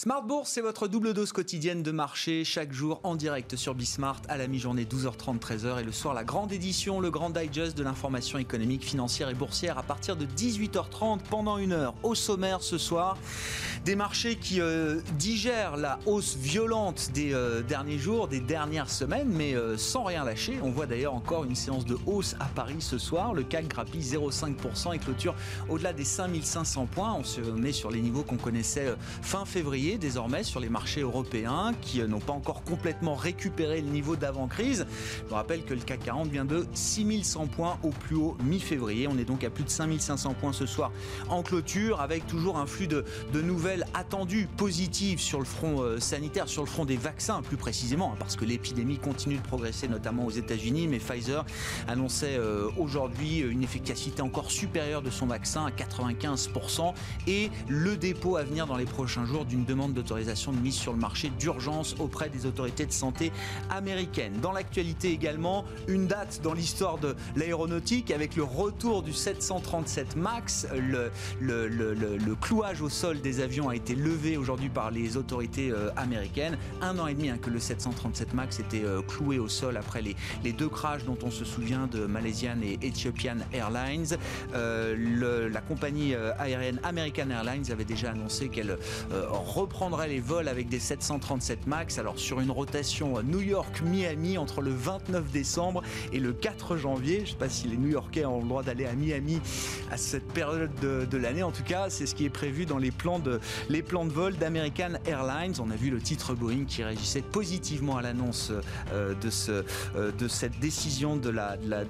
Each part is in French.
Smart Bourse, c'est votre double dose quotidienne de marché, chaque jour en direct sur Bismart à la mi-journée 12h30, 13h et le soir la grande édition, le grand digest de l'information économique, financière et boursière à partir de 18h30 pendant une heure. Au sommaire ce soir, des marchés qui euh, digèrent la hausse violente des euh, derniers jours, des dernières semaines, mais euh, sans rien lâcher. On voit d'ailleurs encore une séance de hausse à Paris ce soir. Le CAC grappille 0,5% et clôture au-delà des 5500 points. On se met sur les niveaux qu'on connaissait fin février désormais sur les marchés européens qui euh, n'ont pas encore complètement récupéré le niveau d'avant-crise. Je vous rappelle que le CAC 40 vient de 6100 points au plus haut mi-février. On est donc à plus de 5500 points ce soir en clôture avec toujours un flux de, nouvelles attendues positives sur le front euh, sanitaire, sur le front des vaccins plus précisément, parce que l'épidémie continue de progresser notamment aux États-Unis. Mais Pfizer annonçait euh, aujourd'hui une efficacité encore supérieure de son vaccin à 95% et le dépôt à venir dans les prochains jours d'une demande d'autorisation de mise sur le marché d'urgence auprès des autorités de santé américaines. Dans l'actualité également, une date dans l'histoire de l'aéronautique avec le retour du 737 MAX. Le, clouage au sol des avions a été levé aujourd'hui par les autorités euh, américaines. Un an et demi hein, que le 737 MAX était euh, cloué au sol après les, deux crashs dont on se souvient de Malaysian et Ethiopian Airlines. Euh, la compagnie aérienne American Airlines avait déjà annoncé qu'elle reprendrait les vols avec des 737 MAX. Alors sur une rotation New York-Miami entre le 29 décembre et le 4 janvier. Je ne sais pas si les New-Yorkais ont le droit d'aller à Miami à cette période de, l'année. En tout cas, c'est ce qui est prévu dans les plans de, les plans de vol d'American Airlines. On a vu le titre Boeing qui réagissait positivement à l'annonce euh, de, euh, de cette décision de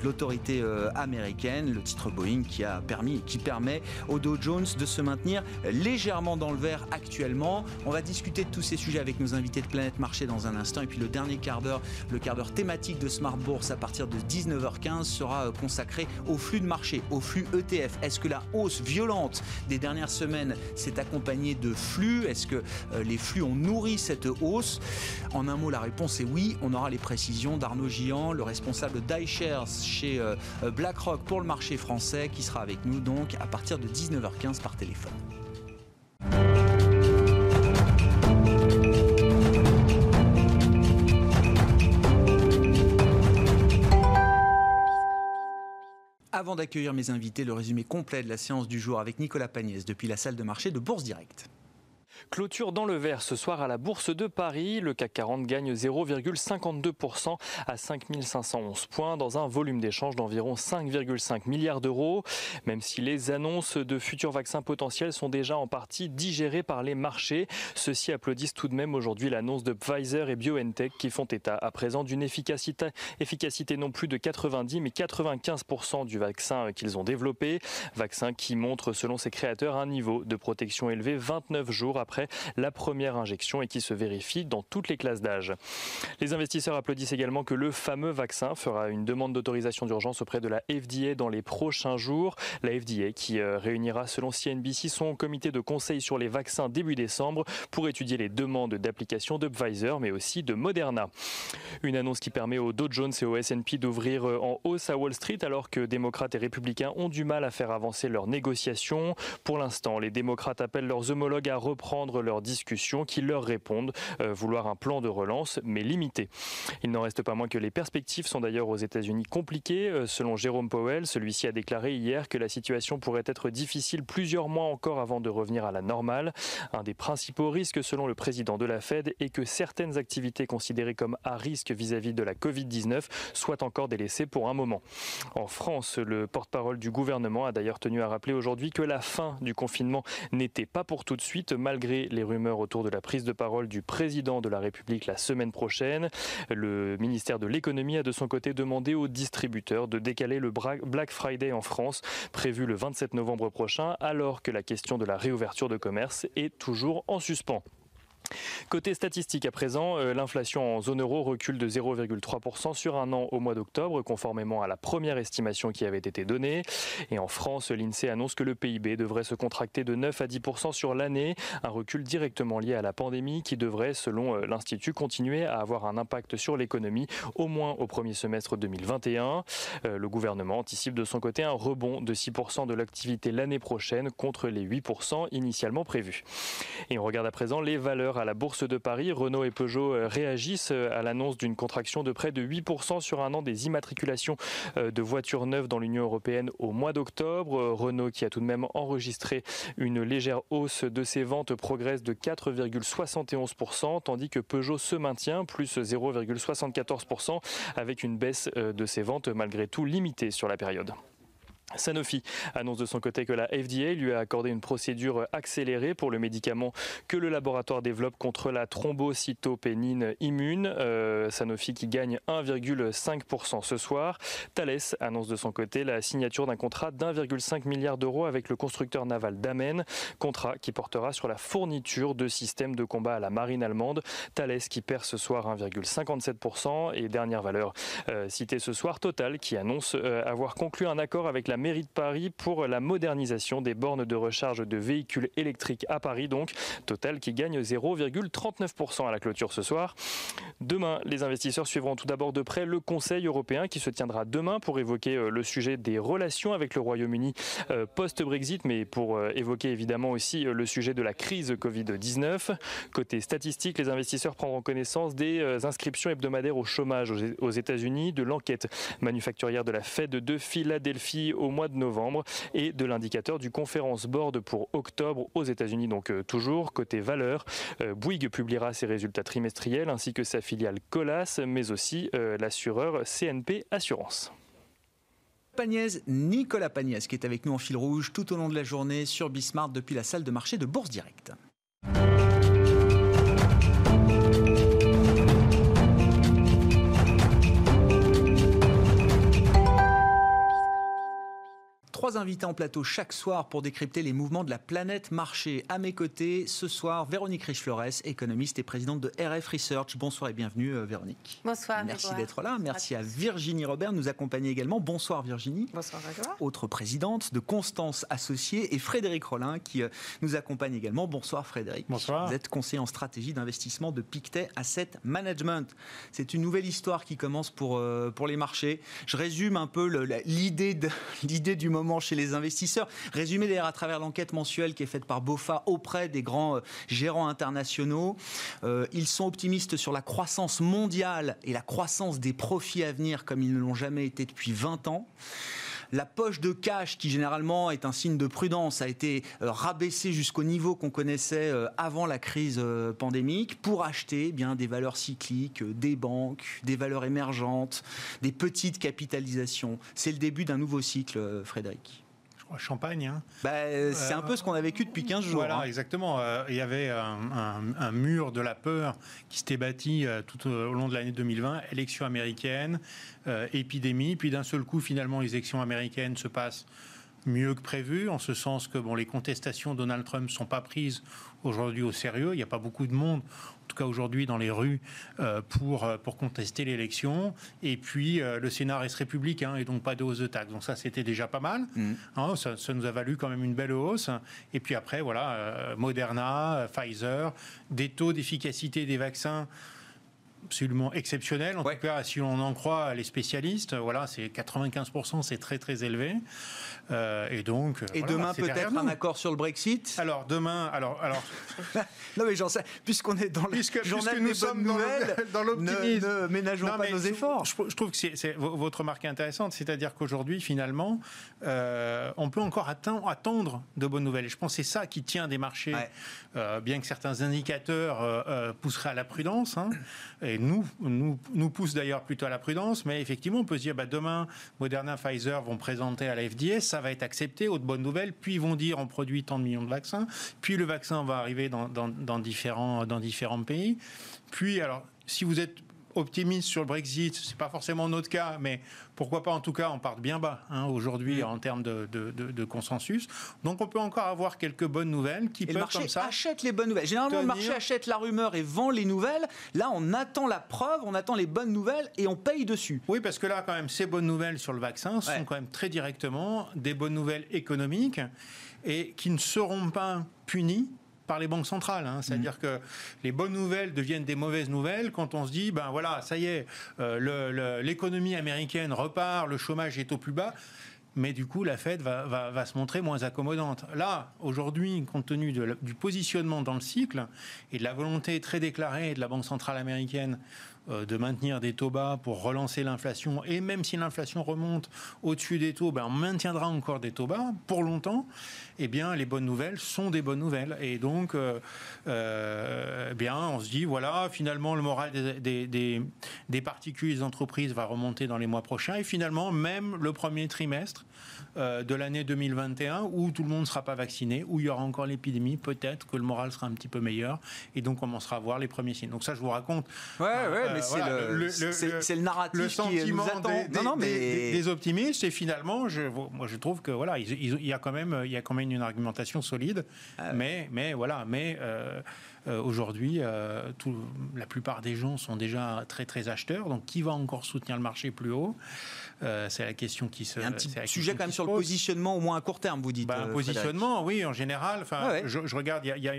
l'autorité euh, américaine. Le titre Boeing qui a permis, qui permet au Dow Jones de se maintenir légèrement dans le vert actuellement. On va discuter de tous ces sujets avec nos invités de Planète Marché dans un instant. Et puis le dernier quart d'heure, le quart d'heure thématique de Smart Bourse à partir de 19h15 sera euh, consacré au flux de marché, au flux ETF. Est-ce que la hausse violente des dernières semaines s'est accompagnée de flux? Est-ce que euh, les flux ont nourri cette hausse? En un mot, la réponse est oui. On aura les précisions d'Arnaud Gian, le responsable d'iShares chez euh, BlackRock pour le marché français, qui sera avec nous donc à partir de 19h15 par téléphone. Avant d'accueillir mes invités, le résumé complet de la séance du jour avec Nicolas Pagnès depuis la salle de marché de Bourse Directe. Clôture dans le vert ce soir à la Bourse de Paris. Le CAC 40 gagne 0,52% à 5511 points dans un volume d'échange d'environ 5,5 milliards d'euros. Même si les annonces de futurs vaccins potentiels sont déjà en partie digérées par les marchés, ceux-ci applaudissent tout de même aujourd'hui l'annonce de Pfizer et BioNTech qui font état à présent d'une efficacité, efficacité non plus de 90 mais 95% du vaccin qu'ils ont développé. Vaccin qui montre selon ses créateurs un niveau de protection élevé 29 jours après la première injection et qui se vérifie dans toutes les classes d'âge. Les investisseurs applaudissent également que le fameux vaccin fera une demande d'autorisation d'urgence auprès de la FDA dans les prochains jours. La FDA qui euh, réunira selon CNBC son comité de conseil sur les vaccins début décembre pour étudier les demandes d'application de Pfizer mais aussi de Moderna. Une annonce qui permet au Dow Jones et au S&P d'ouvrir euh, en hausse à Wall Street alors que démocrates et républicains ont du mal à faire avancer leurs négociations. Pour l'instant, les démocrates appellent leurs homologues à reprendre leurs discussions, qui leur répondent euh, vouloir un plan de relance, mais limité. Il n'en reste pas moins que les perspectives sont d'ailleurs aux États-Unis compliquées. Euh, selon Jérôme Powell, celui-ci a déclaré hier que la situation pourrait être difficile plusieurs mois encore avant de revenir à la normale. Un des principaux risques, selon le président de la Fed, est que certaines activités considérées comme à risque vis-à-vis de la Covid-19 soient encore délaissées pour un moment. En France, le porte-parole du gouvernement a d'ailleurs tenu à rappeler aujourd'hui que la fin du confinement n'était pas pour tout de suite, malgré les rumeurs autour de la prise de parole du président de la République la semaine prochaine. Le ministère de l'économie a de son côté demandé aux distributeurs de décaler le Black Friday en France, prévu le 27 novembre prochain, alors que la question de la réouverture de commerce est toujours en suspens. Côté statistique à présent, euh, l'inflation en zone euro recule de 0,3% sur un an au mois d'octobre, conformément à la première estimation qui avait été donnée. Et en France, l'INSEE annonce que le PIB devrait se contracter de 9 à 10% sur l'année, un recul directement lié à la pandémie qui devrait, selon euh, l'Institut, continuer à avoir un impact sur l'économie, au moins au premier semestre 2021. Euh, le gouvernement anticipe de son côté un rebond de 6% de l'activité l'année prochaine contre les 8% initialement prévus. Et on regarde à présent les valeurs à la Bourse de Paris. Renault et Peugeot euh, réagissent à l'annonce d'une contraction de près de 8% sur un an des immatriculations de voitures neuves dans l'Union européenne au mois d'octobre. Renault qui a tout de même enregistré une légère hausse de ses ventes progresse de 4,71%, tandis que Peugeot se maintient, plus 0,74%, avec une baisse euh, de ses ventes malgré tout limitée sur la période. Sanofi annonce de son côté que la FDA lui a accordé une procédure accélérée pour le médicament que le laboratoire développe contre la thrombocytopénine immune. Euh, Sanofi qui gagne 1,5% ce soir. Thales annonce de son côté la signature d'un contrat d'1,5 milliard d'euros avec le constructeur naval Damen, contrat qui portera sur la fourniture de systèmes de combat à la marine allemande. Thales qui perd ce soir 1,57% et dernière valeur euh, citée ce soir, Total qui annonce euh, avoir conclu un accord avec la mairie de Paris pour la modernisation des bornes de recharge de véhicules électriques à Paris. Donc, Total qui gagne 0,39% à la clôture ce soir. Demain, les investisseurs suivront tout d'abord de près le Conseil européen qui se tiendra demain pour évoquer euh, le sujet des relations avec le Royaume-Uni euh, post-Brexit, mais pour euh, évoquer évidemment aussi le sujet de la crise Covid-19. Côté statistique, les investisseurs prendront connaissance des inscriptions hebdomadaires au chômage aux États-Unis, de l'enquête manufacturière de la Fed de Philadelphie au mois de novembre et de l'indicateur du Conference Board pour octobre aux États-Unis. Donc euh, toujours côté valeur, euh, Bouygues publiera ses résultats trimestriels ainsi que sa filiale Colas, mais aussi euh, l'assureur CNP Assurance. Pagnès, Nicolas Pagnès, qui est avec nous en fil rouge tout au long de la journée sur Bismarck depuis la salle de marché de Bourse Directe. Trois invités en plateau chaque soir pour décrypter les mouvements de la planète marché. À mes côtés, ce soir, Véronique Riche-Flores, économiste et présidente de RF Research. Bonsoir et bienvenue, euh, Véronique. Bonsoir. Merci d'être là. Merci à, Virginie Robert de nous accompagner également. Bonsoir, Virginie. Bonsoir, Grégoire. Autre présidente de Constance Associée et Frédéric Rollin qui euh, nous accompagne également. Bonsoir, Frédéric. Bonsoir. Vous êtes conseiller en stratégie d'investissement de Pictet Asset Management. C'est une nouvelle histoire qui commence pour, euh, pour les marchés. Je résume un peu l'idée du moment chez les investisseurs. Résumé d'ailleurs à travers l'enquête mensuelle qui est faite par BOFA auprès des grands euh, gérants internationaux. Euh, ils sont optimistes sur la croissance mondiale et la croissance des profits à venir comme ils ne l'ont jamais été depuis 20 ans. La poche de cash, qui généralement est un signe de prudence, a été euh, rabaissée jusqu'au niveau qu'on connaissait avant la crise pandémique pour acheter eh bien des valeurs cycliques, des banques, des valeurs émergentes, des petites capitalisations. C'est le début d'un nouveau cycle, Frédéric champagne. Hein. Bah, c'est un peu ce qu'on a vécu depuis 15 jours. Voilà, hein. exactement. Euh, il y avait un, mur de la peur qui s'était bâti euh, tout au long de l'année 2020, élection américaine, euh, épidémie, puis d'un seul coup, finalement, les élections américaines se passent mieux que prévu, en ce sens que bon, les contestations de Donald Trump ne sont pas prises aujourd'hui au sérieux. Il n'y a pas beaucoup de monde, tout cas aujourd'hui, dans les rues euh, pour, euh, pour contester l'élection. Et puis, euh, le Sénat reste républicain et donc pas de hausse de taxes. Donc ça, c'était déjà pas mal. Mmh. Hein, ça, ça, nous a valu quand même une belle hausse. Et puis après, voilà, Moderna, Pfizer, des taux d'efficacité des vaccins absolument exceptionnel. En tout cas, si on en croit les spécialistes, voilà, c'est 95%, c'est très très élevé. Euh, et donc. Et demain peut-être un accord sur le Brexit? Alors demain, alors alors. non mais j'en sais, puisqu'on est dans le puisque, journal nous sommes dans l'optimisme, ne, ménageons pas nos efforts. Je, trouve que c'est votre remarque est intéressante, c'est-à-dire qu'aujourd'hui finalement, euh, on peut encore attendre de bonnes nouvelles. Et je pense que c'est ça qui tient des marchés, euh, bien que certains indicateurs pousseraient à la prudence. Hein, et nous, nous, nous poussent d'ailleurs plutôt à la prudence, mais effectivement, on peut se dire, bah, demain, Moderna, Pfizer vont présenter à la FDA, ça va être accepté, autre bonne nouvelle, puis ils vont dire, on produit tant de millions de vaccins, puis le vaccin va arriver dans, dans, différents, dans différents pays. Puis, alors, si vous êtes optimiste sur le Brexit. C'est pas forcément notre cas, mais pourquoi pas en tout cas on part bien bas hein, aujourd'hui mm. en termes de, consensus. Donc on peut encore avoir quelques bonnes nouvelles qui peuvent le marché comme ça achète les bonnes nouvelles. Généralement le marché achète la rumeur et vend les nouvelles. Là on attend la preuve, on attend les bonnes nouvelles et on paye dessus. Oui parce que là quand même ces bonnes nouvelles sur le vaccin sont quand même très directement des bonnes nouvelles économiques et qui ne seront pas punies par les banques centrales. Hein. C'est-à-dire mm. que les bonnes nouvelles deviennent des mauvaises nouvelles quand on se dit, ben voilà, ça y est, euh, l'économie américaine repart, le chômage est au plus bas. Mais du coup, la Fed va, se montrer moins accommodante. Là, aujourd'hui, compte tenu du positionnement dans le cycle et de la volonté très déclarée de la Banque centrale américaine de maintenir des taux bas pour relancer l'inflation. Et même si l'inflation remonte au-dessus des taux, ben on maintiendra encore des taux bas pour longtemps. Eh bien, les bonnes nouvelles sont des bonnes nouvelles. Et donc, euh, euh, eh bien, on se dit, voilà, finalement, le moral des, des, des, particules des entreprises va remonter dans les mois prochains. Et finalement, même le premier trimestre de l'année 2021, où tout le monde ne sera pas vacciné, où il y aura encore l'épidémie, peut-être que le moral sera un petit peu meilleur. Et donc, on commencera à voir les premiers signes. Donc ça, je vous raconte. Ouais, ouais, c'est le, narratif le sentiment qui nous attend. Des, non, mais... des, optimistes. Et finalement, je, moi, je trouve que voilà, il, y a quand même, il y a quand même une argumentation solide. Ah mais, mais voilà, mais euh, euh, aujourd'hui, euh, la plupart des gens sont déjà très très acheteurs. Donc, qui va encore soutenir le marché plus haut? Euh, c'est la question qui se. Un petit sujet quand même sur le positionnement, au moins à court terme, vous dites. Bah, un positionnement, oui, en général. Enfin, je, regarde, il y, a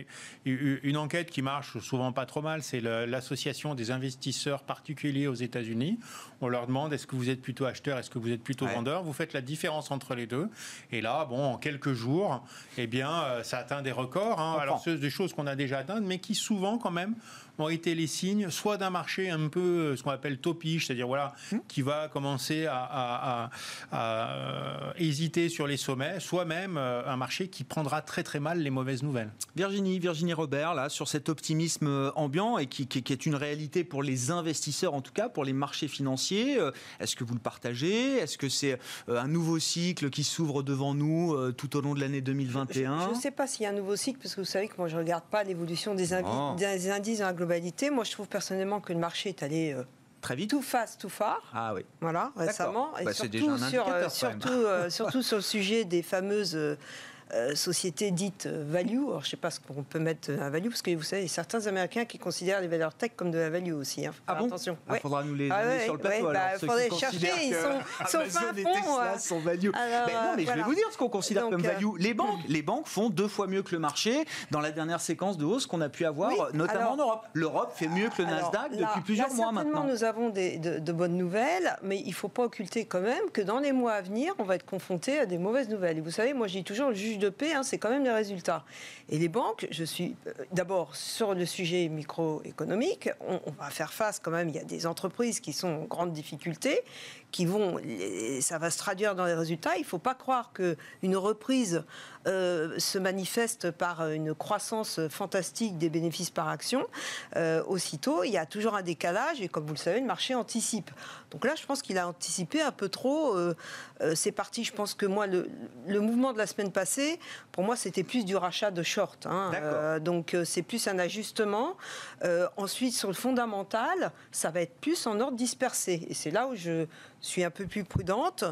une enquête qui marche souvent pas trop mal. C'est l'association des investisseurs particuliers aux États-Unis. On leur demande est-ce que vous êtes plutôt acheteur, est-ce que vous êtes plutôt vendeur? Vous faites la différence entre les deux. Et là, bon, en quelques jours, eh bien, ça atteint des records. Hein. Alors, c'est des choses qu'on a déjà atteintes, mais qui souvent, quand même, ont été les signes soit d'un marché un peu euh, ce qu'on appelle topiche, c'est-à-dire voilà, hmm. qui va commencer à, euh, hésiter sur les sommets, soit même euh, un marché qui prendra très très mal les mauvaises nouvelles. Virginie, Virginie Robert, là, sur cet optimisme ambiant et qui, est une réalité pour les investisseurs, en tout cas pour les marchés financiers, est-ce que vous le partagez? Est-ce que c'est un nouveau cycle qui s'ouvre devant nous tout au long de l'année 2021 Je ne sais pas s'il y a un nouveau cycle, parce que vous savez que moi je ne regarde pas l'évolution des, oh. des, indices dans la moi, je trouve personnellement que le marché est allé euh, très vite. Tout fast, tout far. Ah oui. Voilà, récemment. Et bah, surtout, sur, euh, surtout, euh, surtout sur le sujet des fameuses euh, société dite euh, value. Alors, je ne sais pas ce qu'on peut mettre un value, parce que vous savez, il certains Américains qui considèrent les valeurs tech comme de la value aussi. Hein. Ah bon Attention. Il ah, faudra nous les ah, sur le plateau. Il bah, faudrait chercher, ils sont, sont Tesla sont value. mais non, mais je vais vous dire ce qu'on considère comme value. Euh, les banques, les banques font deux fois mieux que le marché dans la dernière séquence de hausse qu'on a pu avoir, notamment en Europe. L'Europe fait mieux que le Nasdaq depuis plusieurs mois maintenant. Nous avons des, de, de, bonnes nouvelles, mais il ne faut pas occulter quand même que dans les mois à venir, on va être confronté à des mauvaises nouvelles. Et vous savez, moi je dis toujours, le juge de paix, hein, c'est quand même les résultats. Et les banques, je suis euh, d'abord sur le sujet microéconomique, on, va faire face quand même, il y a des entreprises qui sont en grande difficulté, qui vont, ça va se traduire dans les résultats. Il ne faut pas croire qu'une reprise euh, se manifeste par une croissance fantastique des bénéfices par action. Euh, aussitôt, il y a toujours un décalage et comme vous le savez, le marché anticipe. Donc là, je pense qu'il a anticipé un peu trop. Euh, c'est parti, je pense que moi, le, mouvement de la semaine passée, pour moi, c'était plus du rachat de short. Hein. donc c'est plus un ajustement. ensuite, sur le fondamental, ça va être plus en ordre dispersé. Et c'est là où je suis un peu plus prudente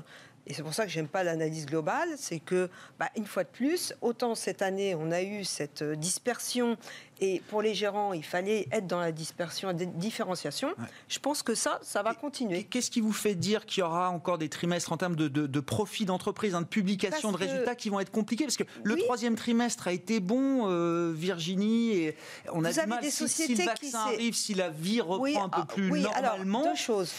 et c'est pour ça que j'aime pas l'analyse globale, c'est que, bah, une fois de plus, autant cette année, on a eu cette euh, dispersion et pour les gérants, il fallait être dans la dispersion, la différenciation. Je pense que ça, ça va continuer. Qu'est-ce qui vous fait dire qu'il y aura encore des trimestres en termes de, de, profit d'entreprise, hein, de publication de résultats qui vont être compliqués? Parce que le troisième trimestre a été bon, euh, Virginie, et on a vous du mal. Des si, sociétés si, le vaccin arrive, si la vie reprend un peu ah, plus normalement. Alors, deux choses.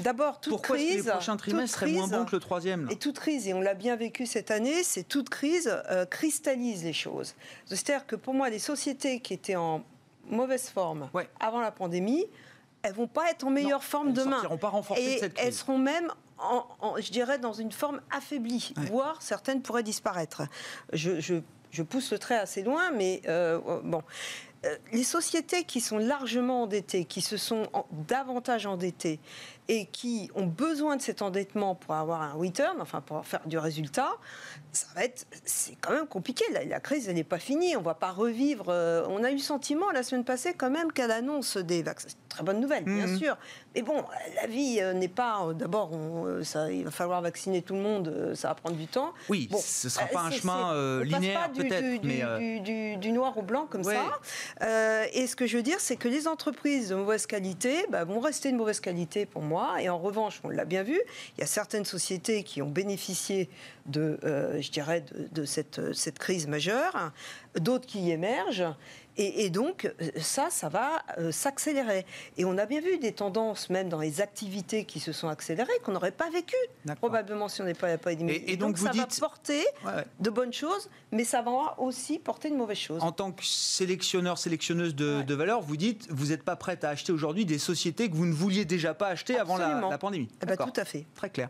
D'abord, toute pourquoi crise. Pourquoi les prochains trimestres seraient moins bons que le troisième Et toute crise, et on l'a bien vécu cette année, c'est toute crise euh, cristallise les choses. C'est-à-dire que pour moi, les sociétés qui étaient en mauvaise forme avant la pandémie, elles vont pas être en meilleure forme demain. Elles pas et elles seront même en, je dirais, dans une forme affaiblie, voire certaines pourraient disparaître. Je, je, pousse le trait assez loin, mais euh, bon. les sociétés qui sont largement endettées, qui se sont davantage endettées, et qui ont besoin de cet endettement pour avoir un return, enfin pour faire du résultat, ça va être, c'est quand même compliqué. La, la crise, elle n'est pas finie. On ne va pas revivre. Euh, on a eu le sentiment la semaine passée quand même qu'à l'annonce des vaccins, c'est une très bonne nouvelle, bien mhm. sûr. Mais bon, la vie euh, n'est pas. Euh, d'abord, il va falloir vacciner tout le monde. ça va prendre du temps. Oui, bon, ce ne sera pas un chemin linéaire peut-être, mais du, du, noir au blanc comme ça. et ce que je veux dire, c'est que les entreprises de mauvaise qualité bah, vont rester de mauvaise qualité pour moi et en revanche, on l'a bien vu, il y a certaines sociétés qui ont bénéficié de, euh, je dirais, de, cette, cette, crise majeure, d'autres qui émergent. Et, donc, ça, ça va euh, s'accélérer. Et on a bien vu des tendances, même dans les activités qui se sont accélérées, qu'on n'aurait pas vécues, probablement, si on n'est pas pandémie. Et, et, donc, ça va porter de bonnes choses, mais ça va aussi porter de mauvaises choses. En tant que sélectionneur, sélectionneuse de, de valeur, vous dites, vous n'êtes pas prête à acheter aujourd'hui des sociétés que vous ne vouliez déjà pas acheter avant la, la pandémie. Eh ben, tout à fait. Très clair.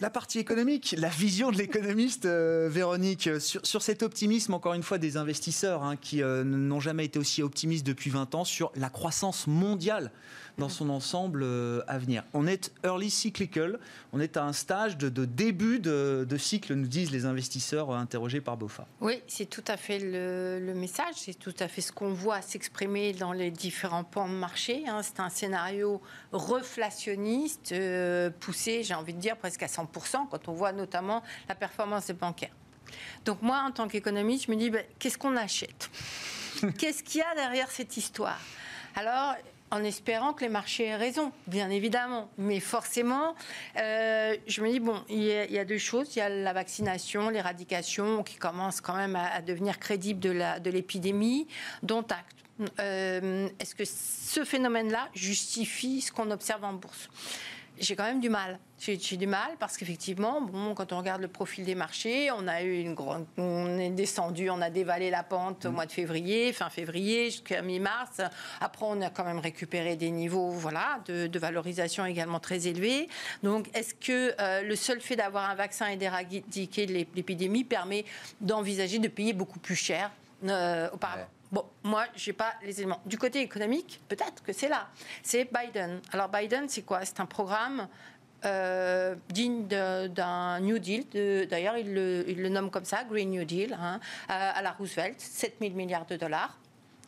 La partie économique, la vision de l'économiste, euh, Véronique, sur, cet optimisme, encore une fois, des investisseurs hein, qui euh, n'ont jamais été aussi optimistes depuis 20 ans sur la croissance mondiale dans son ensemble euh, à venir. On est early cyclical, on est à un stage de, début de, cycle, nous disent les investisseurs interrogés par BOFA. Oui, c'est tout à fait le, message, c'est tout à fait ce qu'on voit s'exprimer dans les différents pans de marché. Hein. C'est un scénario reflationniste, euh, poussé, j'ai envie de dire, presque à 100%, quand on voit notamment la performance des bancaires. Donc moi, en tant qu'économiste, je me dis, ben, qu'est-ce qu'on achète? Qu'est-ce qu'il y a derrière cette histoire? Alors, en espérant que les marchés aient raison, bien évidemment. Mais forcément, euh, je me dis, bon, il y, a, deux choses. Il y a la vaccination, l'éradication, qui commence quand même à, devenir crédible de l'épidémie, dont acte. Euh, est-ce que ce phénomène-là justifie ce qu'on observe en bourse? J'ai quand même du mal. J'ai du mal parce qu'effectivement, bon, quand on regarde le profil des marchés, on a eu une grande, on est descendu, on a dévalé la pente au mm. mois de février, fin février jusqu'à mi-mars. Après, on a quand même récupéré des niveaux, voilà, de, valorisation également très élevés. Donc, est-ce que euh, le seul fait d'avoir un vaccin et d'éradiquer l'épidémie permet d'envisager de payer beaucoup plus cher euh, auparavant? Bon, moi, je n'ai pas les éléments. Du côté économique, peut-être que c'est là. C'est Biden. Alors, Biden, c'est quoi? C'est un programme euh, digne d'un New Deal. D'ailleurs, il, le, nomme comme ça, Green New Deal, hein, à, la Roosevelt, 7 000 milliards de dollars.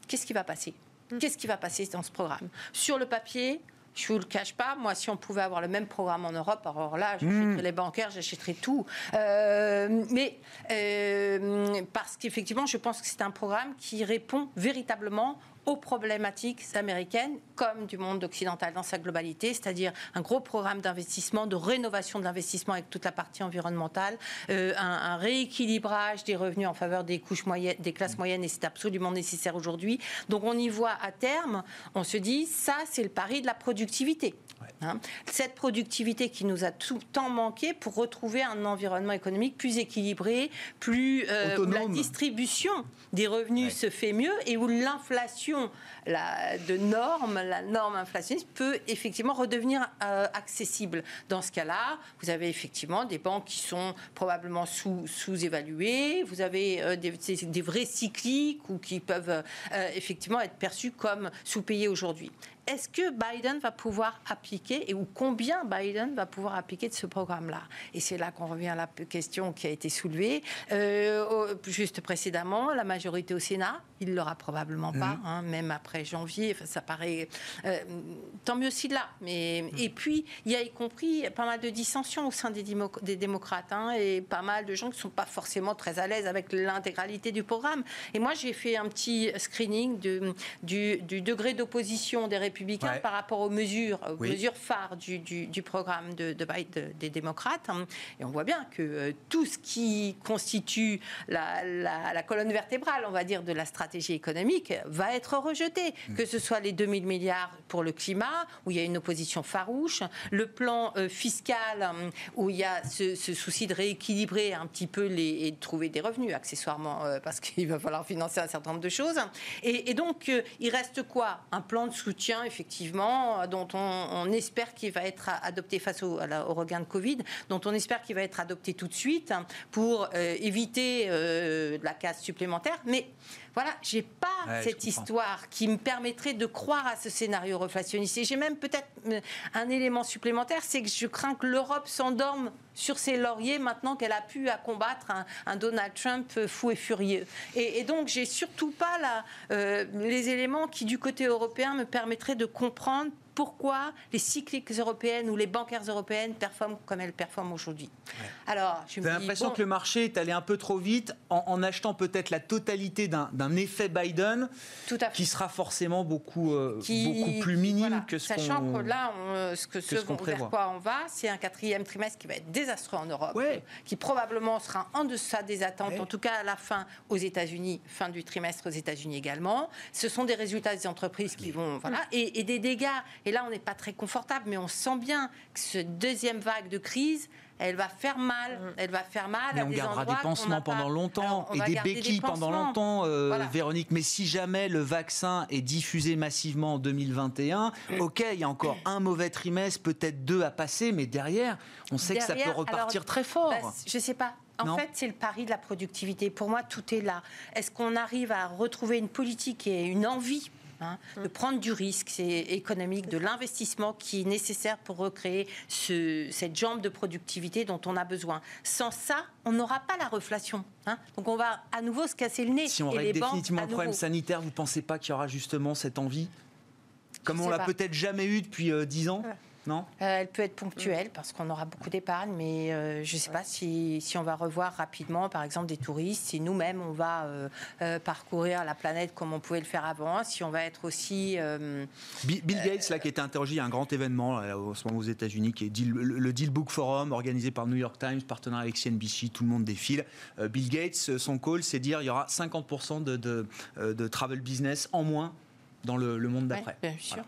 Qu'est-ce qui va passer? Hmm. Qu'est-ce qui va passer dans ce programme? Sur le papier, je ne vous le cache pas, moi, si on pouvait avoir le même programme en Europe, alors là, j'achèterais hmm. les bancaires, j'achèterais tout. Euh, mais euh, parce qu'effectivement, je pense que c'est un programme qui répond véritablement aux problématiques américaines comme du monde occidental dans sa globalité, c'est-à-dire un gros programme d'investissement, de rénovation de l'investissement avec toute la partie environnementale, euh, un, rééquilibrage des revenus en faveur des couches moyennes, des classes moyennes, et c'est absolument nécessaire aujourd'hui. Donc on y voit à terme, on se dit, ça c'est le pari de la productivité. Hein. Cette productivité qui nous a tout temps manqué pour retrouver un environnement économique plus équilibré, plus euh, où la distribution des revenus se fait mieux et où l'inflation non de normes, la norme inflationniste peut effectivement redevenir euh, accessible. Dans ce cas-là, vous avez effectivement des banques qui sont probablement sous, sous-évaluées, vous avez euh, des, des, vrais cycliques ou qui peuvent effectivement être perçus comme sous-payés aujourd'hui est-ce que Biden va pouvoir appliquer et ou combien Biden va pouvoir appliquer de ce programme-là? Et c'est là qu'on revient à la question qui a été soulevée euh, juste précédemment. La majorité au Sénat, il l'aura probablement pas, mhm. hein, même après janvier. ça paraît euh, tant mieux s'il l'a. Mais mhm. et puis il y a y compris pas mal de dissensions au sein des, des démocrates hein, et pas mal de gens qui sont pas forcément très à l'aise avec l'intégralité du programme. Et moi j'ai fait un petit screening de, du, du degré d'opposition des républicains par rapport aux mesures, aux mesures phares du, du, programme de, de, des démocrates. Hein. Et on voit bien que euh, tout ce qui constitue la, la, colonne vertébrale, on va dire, de la stratégie économique va être rejeté. Mm. Que ce soit les 2000 milliards pour le climat, où il y a une opposition farouche, le plan euh, fiscal, hein, où il y a ce, souci de rééquilibrer un petit peu et de trouver des revenus accessoirement, euh, parce qu'il va falloir financer un certain nombre de choses. Et, donc, il reste quoi? Un plan de soutien effectivement, dont on, espère qu'il va être adopté face au, regain de Covid, dont on espère qu'il va être adopté tout de suite pour euh, éviter euh, la casse supplémentaire. Mais voilà, j'ai pas cette histoire qui me permettrait de croire à ce scénario reflationniste. Et j'ai même peut-être euh, un élément supplémentaire, c'est que je crains que l'Europe s'endorme sur ses lauriers maintenant qu'elle a pu à combattre un, Donald Trump fou et furieux. Et, donc, j'ai surtout pas euh, les éléments qui, du côté européen, me permettraient de comprendre pourquoi les cycliques européennes ou les bancaires européennes performent comme elles performent aujourd'hui. Alors, j'ai l'impression que le marché est allé un peu trop vite en, achetant peut-être la totalité d'un effet Biden qui sera forcément beaucoup, euh, beaucoup plus minime que ce qu'on Sachant que là, on, ce que, ce, vers quoi on va, c'est un quatrième trimestre qui va être désastreux en Europe, qui probablement sera en deçà des attentes, en tout cas à la fin aux États-Unis, fin du trimestre aux États-Unis également. Ce sont des résultats des entreprises qui vont, voilà, et, et des dégâts. Et là, on n'est pas très confortable, mais on sent bien que cette deuxième vague de crise, elle va faire mal. Mm. Elle va faire mal. Mais on gardera des pansements pendant longtemps et des béquilles pendant longtemps, euh, Véronique. Mais si jamais le vaccin est diffusé massivement en 2021, ok, il y a encore un mauvais trimestre, peut-être deux à passer, mais derrière, on sait que ça peut repartir très fort. Je bah, je sais pas. En fait, c'est le pari de la productivité. Pour moi, tout est là. Est-ce qu'on arrive à retrouver une politique et une envie Hein, de prendre du risque économique, de l'investissement qui est nécessaire pour recréer cette jambe de productivité dont on a besoin. Sans ça, on n'aura pas la reflation. Hein. Donc on va à nouveau se casser le nez. Si on règle définitivement le problème sanitaire, vous ne pensez pas qu'il y aura justement cette envie? Comme on l'a peut-être jamais eu depuis euh, dix ans? Euh, elle peut être ponctuelle parce qu'on aura beaucoup d'épargne, mais euh, je ne sais pas si, on va revoir rapidement, par exemple, des touristes, si nous-mêmes on va euh, parcourir la planète comme on pouvait le faire avant, si on va être aussi. Bill, Gates, là, qui était interrogé, il y a un grand événement en ce moment aux États-Unis, qui est le, Deal Book Forum, organisé par New York Times, partenaire avec CNBC, tout le monde défile. Bill Gates, son call, c'est dire il y aura 50% de, de, travel business en moins dans le, monde d'après. bien sûr.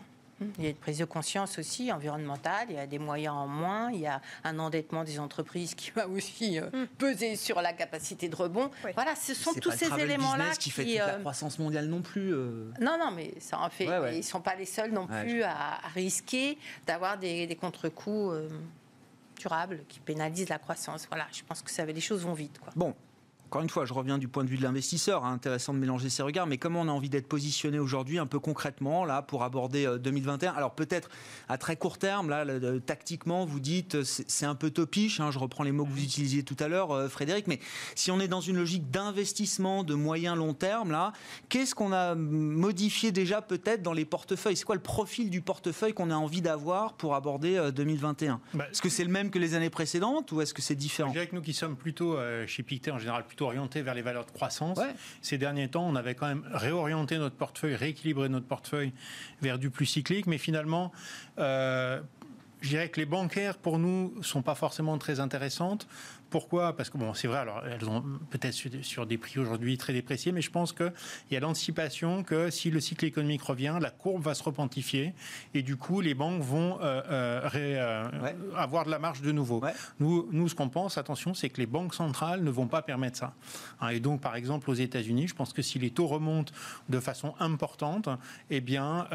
Il y a une prise de conscience aussi environnementale, il y a des moyens en moins, il y a un endettement des entreprises qui va aussi euh, mm. peser sur la capacité de rebond. Voilà, ce sont tous ces éléments-là qui, fait toute la euh, croissance mondiale non plus. Euh. Non, non, mais ça en fait. Ils ne sont pas les seuls non plus à, risquer d'avoir des, des contre-coups durables qui pénalisent la croissance. Voilà, je pense que ça, les choses vont vite. Quoi. Bon, encore une fois, je reviens du point de vue de l'investisseur, hein, intéressant de mélanger ces regards, mais comment on a envie d'être positionné aujourd'hui, un peu concrètement, là, pour aborder 2021 euh, Alors peut-être à très court terme, là, tactiquement, vous dites, euh, c'est un peu topiche, hein, je reprends les mots que vous utilisiez tout à l'heure, euh, Frédéric, mais si on est dans une logique d'investissement de moyen long terme, là, qu'est-ce qu'on a modifié déjà peut-être dans les portefeuilles? C'est quoi le profil du portefeuille qu'on a envie d'avoir pour aborder 2021 bah, Est-ce que c'est le même que les années précédentes ou est-ce que c'est différent? Je dirais que nous qui sommes plutôt chez Pictet en général plutôt orienté vers les valeurs de croissance. Ces derniers temps, on avait quand même réorienté notre portefeuille, rééquilibré notre portefeuille vers du plus cyclique, mais finalement, euh, je dirais que les bancaires, pour nous, sont pas forcément très intéressantes. Pourquoi? Parce que bon, c'est vrai, alors elles ont peut-être sur, des prix aujourd'hui très dépréciés, mais je pense qu'il y a l'anticipation que si le cycle économique revient, la courbe va se repentifier et du coup les banques vont euh, euh, euh, avoir de la marge de nouveau. Nous, nous, ce qu'on pense, attention, c'est que les banques centrales ne vont pas permettre ça. Hein, et donc, par exemple, aux États-Unis, je pense que si les taux remontent de façon importante, eh bien,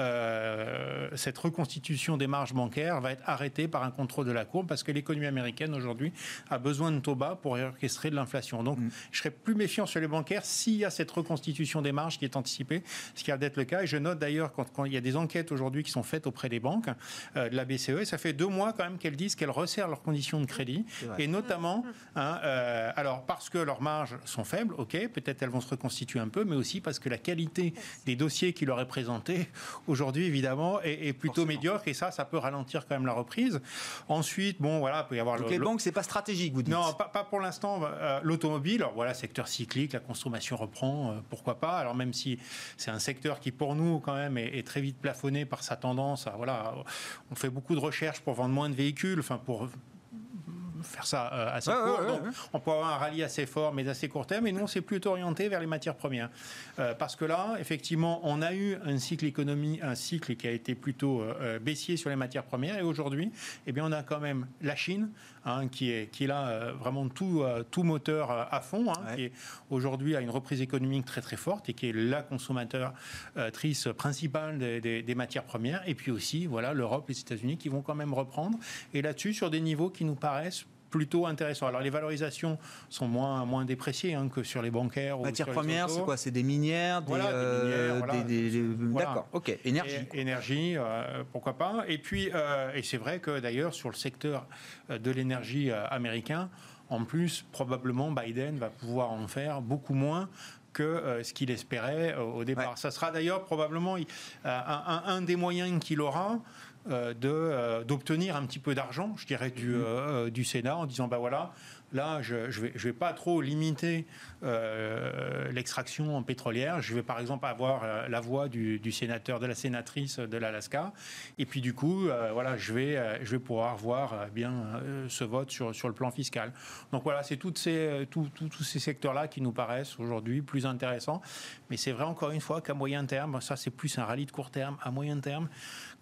cette reconstitution des marges bancaires va être arrêtée par un contrôle de la courbe parce que l'économie américaine aujourd'hui a besoin de bas pour orchestrer de l'inflation. Donc, mm. je serais plus méfiant sur les bancaires s'il y a cette reconstitution des marges qui est anticipée, ce qui a d'être le cas. Et je note d'ailleurs quand, il y a des enquêtes aujourd'hui qui sont faites auprès des banques, euh, de la BCE, ça fait deux mois quand même qu'elles disent qu'elles resserrent leurs conditions de crédit, et notamment, hein, euh, alors parce que leurs marges sont faibles, ok, peut-être elles vont se reconstituer un peu, mais aussi parce que la qualité des dossiers qui leur est présenté aujourd'hui, évidemment, est, plutôt médiocre, et ça, ça peut ralentir quand même la reprise. Ensuite, bon, voilà, il peut y avoir. Donc les banques, c'est pas stratégique, vous dites. Non, pas, pour l'instant. Euh, l'automobile, voilà, secteur cyclique, la consommation reprend, euh, pourquoi pas. Alors même si c'est un secteur qui, pour nous, quand même, est, très vite plafonné par sa tendance. À, voilà, on fait beaucoup de recherches pour vendre moins de véhicules, enfin pour faire ça euh, assez court. on peut avoir un rallye assez fort, mais assez court terme. Et nous, on s'est plutôt orienté vers les matières premières. Euh, parce que là, effectivement, on a eu un cycle économie, un cycle qui a été plutôt euh, baissier sur les matières premières. Et aujourd'hui, eh bien, on a quand même la Chine, hein, qui, est, qui est là vraiment tout, tout moteur à fond, hein, qui aujourd'hui a une reprise économique très très forte et qui est la consommatrice principale des, des matières premières. Et puis aussi, voilà, l'Europe, les États-Unis qui vont quand même reprendre. Et là-dessus, sur des niveaux qui nous paraissent plutôt intéressant. Alors les valorisations sont moins, moins dépréciées hein, que sur les bancaires. Matières premières, c'est quoi? C'est des minières, des, euh, D'accord, ok. Énergie. énergie, euh, pourquoi pas. Et puis, euh, et c'est vrai que d'ailleurs sur le secteur de l'énergie américain, en plus, probablement Biden va pouvoir en faire beaucoup moins que ce qu'il espérait au départ. Ça sera d'ailleurs probablement un, un, des moyens qu'il aura euh, euh, d'obtenir un petit peu d'argent, je dirais, du, mhm. euh, du Sénat en disant, ben voilà, là, je ne vais, je vais, pas trop limiter l'extraction pétrolière. Je vais par exemple avoir la voix du, sénateur, de la sénatrice de l'Alaska. Et puis du coup, voilà, je vais, je vais pouvoir voir bien ce vote sur, sur le plan fiscal. Donc voilà, c'est toutes ces, tous ces secteurs-là qui nous paraissent aujourd'hui plus intéressants. Mais c'est vrai encore une fois qu'à moyen terme, ça c'est plus un rallye de court terme, à moyen terme,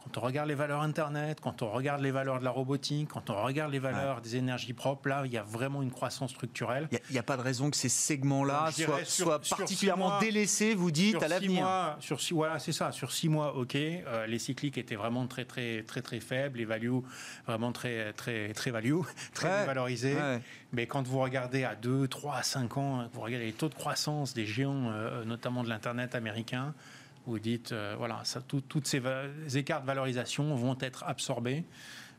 quand on regarde les valeurs Internet, quand on regarde les valeurs de la robotique, quand on regarde les valeurs des énergies propres, là, il y a vraiment une croissance structurelle. Il n'y a, pas de raison que ces segments-là soient, particulièrement délaissés, vous dites, à l'avenir. Sur six, voilà, c'est ça. Sur six mois, ok. Euh, les cycliques étaient vraiment très, très, très, très faibles. Les values, vraiment très, très, très value, très valorisés. Mais quand vous regardez à 2, 3, 5 ans, vous regardez les taux de croissance des géants, euh, notamment de l'Internet américain, vous dites, euh, voilà, toutes ces écarts de valorisation vont être absorbés.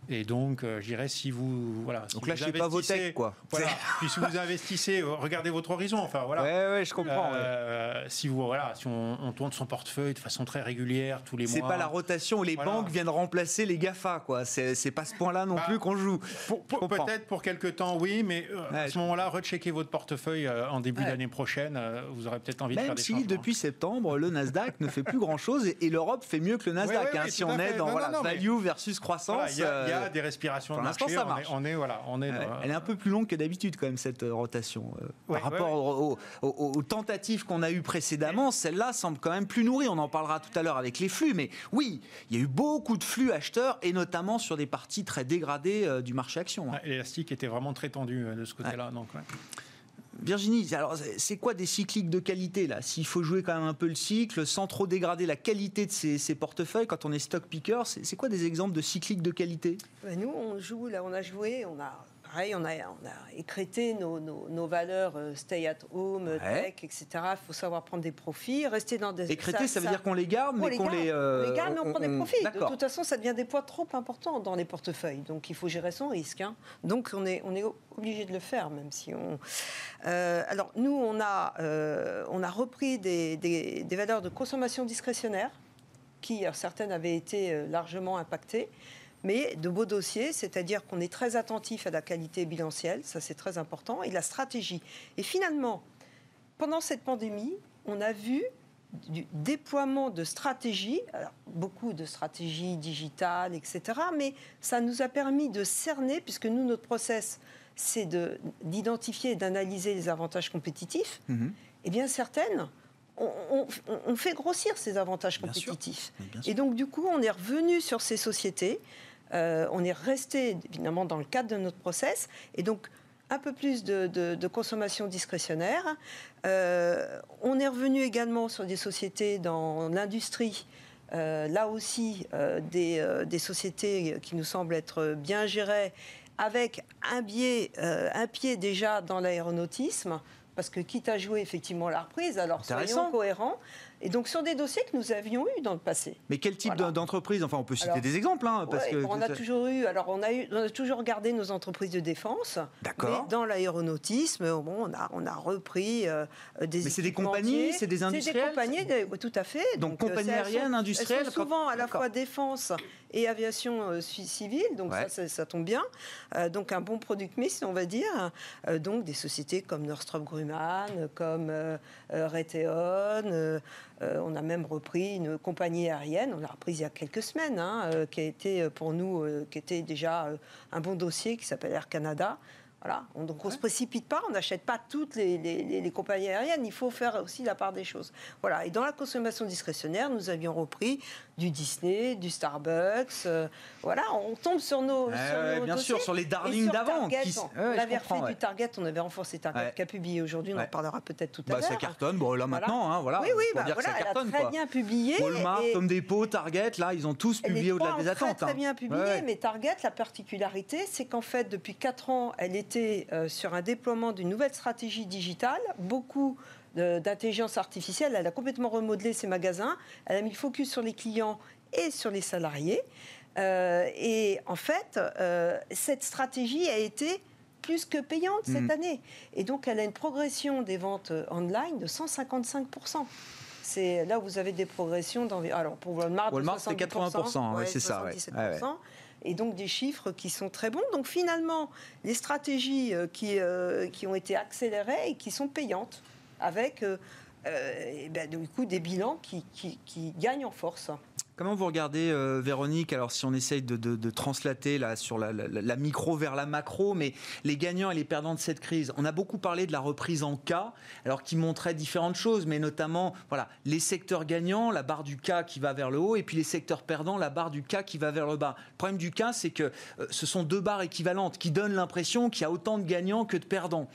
Et donc, euh, je dirais, si vous. Voilà, donc là, je pas vos techs, quoi. Voilà. Puis si vous investissez, euh, regardez votre horizon. Enfin, voilà. Ouais, ouais, je comprends. Euh, si, vous, voilà, si on, tourne son portefeuille de façon très régulière, tous les mois. C'est pas la rotation où les banques viennent remplacer les GAFA, quoi. C'est pas ce point-là non bah, plus qu'on joue. Peut-être pour quelques temps, oui, mais à ce moment-là, recheckez votre portefeuille en début d'année prochaine. vous aurez peut-être envie de faire des si, depuis septembre, le Nasdaq ne fait plus grand-chose et, l'Europe fait mieux que le Nasdaq. Hein, si on est dans value versus croissance. Il y a des respirations pour l'instant, ça marche. On est, voilà, on est. Elle est un peu plus longue que d'habitude quand même cette euh, rotation euh, par rapport Aux, tentatives qu'on a eues précédemment. Celle-là semble quand même plus nourrie. On en parlera tout à l'heure avec les flux, mais oui, il y a eu beaucoup de flux acheteurs et notamment sur des parties très dégradées euh, du marché action. Hein. L'élastique était vraiment très tendu de ce côté-là. Donc, Virginie, alors c'est quoi des cycliques de qualité là? S'il faut jouer quand même un peu le cycle sans trop dégrader la qualité de ces, portefeuilles quand on est stock picker, c'est quoi des exemples de cycliques de qualité? Ben, Nous, on joue là, on a joué, on a on a, on a écrété nos, nos, valeurs euh, stay at home, tech, etc. Il faut savoir prendre des profits, rester dans des. Écréter, ça, veut dire qu'on les garde, mais qu'on les. Euh, on les garde, mais on, prend des profits. De toute façon, ça devient des poids trop importants dans les portefeuilles. Donc, il faut gérer son risque. Hein. Donc, on est, on est obligé de le faire, même si on. Euh, alors, nous, on a, on a repris des, des, des valeurs de consommation discrétionnaire qui, certaines avaient été largement impactées mais de beaux dossiers, c'est-à-dire qu'on est très attentif à la qualité bilancielle, ça c'est très important, et la stratégie. Et finalement, pendant cette pandémie, on a vu du déploiement de stratégies, beaucoup de stratégies digitales, etc. Mais ça nous a permis de cerner, puisque nous, notre process, c'est d'identifier et d'analyser les avantages compétitifs. Et mhm. Eh bien, certaines, on, fait grossir ces avantages compétitifs. Et donc, du coup, on est revenu sur ces sociétés euh, on est resté évidemment dans le cadre de notre process et donc un peu plus de, consommation discrétionnaire. Euh, on est revenu également sur des sociétés dans l'industrie. Euh, là aussi, des, sociétés qui nous semblent être bien gérées, avec un, biais, un pied déjà dans l'aéronautisme, parce que quitte à jouer effectivement la reprise, alors soyons cohérents. Et donc sur des dossiers que nous avions eus dans le passé. Mais quel type d'entreprise Enfin, on peut citer des exemples. Hein, parce que on a toujours eu. Alors on a, eu, on a toujours gardé nos entreprises de défense. D'accord. Dans l'aéronautisme, bon, on a, on a repris euh, des. Mais c'est des compagnies, c'est des industriels. C'est des compagnies, tout à fait. Donc, donc compagnies euh, aériennes, industrielles. souvent à la fois défense et aviation euh, civile. Donc ça, ça, tombe bien. donc un bon product mix, on va dire. donc des sociétés comme Nordstrom Grumman, comme Raytheon. Euh, on a même repris une compagnie aérienne, on l'a reprise il y a quelques semaines, hein, euh, qui a été euh, pour nous, qui était déjà un bon dossier, qui s'appelle Air Canada. Voilà. Donc on ne se précipite pas, on n'achète pas toutes les, les, compagnies aériennes. Il faut faire aussi la part des choses. Voilà. Et dans la consommation discrétionnaire, nous avions repris du Disney, du Starbucks. Euh, voilà, on tombe sur nos. bien sûr, sur les darlings d'avant. on avait refait du Target, on avait renforcé Target qui a publié aujourd'hui, on en parlera peut-être tout à bah, l'heure. Ça cartonne, bon là maintenant, hein, voilà. Oui, oui, bah, voilà, ça cartonne, a très bien publié. Walmart, et... Home Depot, Target, là, ils ont tous publié au-delà des attentes. Très, très hein. bien publié, mais Target, la particularité, c'est qu'en fait, depuis 4 ans, elle était euh, sur un déploiement d'une nouvelle stratégie digitale, beaucoup d'intelligence artificielle. Elle a complètement remodelé ses magasins. Elle a mis le focus sur les clients et sur les salariés. Euh, et en fait, euh, cette stratégie a été plus que payante cette mm. année. Et donc, elle a une progression des ventes online de 155 c'est là où vous avez des progressions dans alors pour Walmart, Walmart c'est 80% c'est ça et donc des chiffres qui sont très bons. Donc finalement, les stratégies euh, qui, euh, qui ont été accélérées et qui sont payantes, avec euh, ben, du coup des bilans qui, qui gagnent en force. Comment vous regardez, euh, Véronique Alors, si on essaye de, translater là, sur la, micro vers la macro, mais les gagnants et les perdants de cette crise, on a beaucoup parlé de la reprise en cas, alors qui montrait différentes choses, mais notamment voilà, les secteurs gagnants, la barre du cas qui va vers le haut, et puis les secteurs perdants, la barre du cas qui va vers le bas. Le problème du cas, c'est que euh, ce sont deux barres équivalentes qui donnent l'impression qu'il y a autant de gagnants que de perdants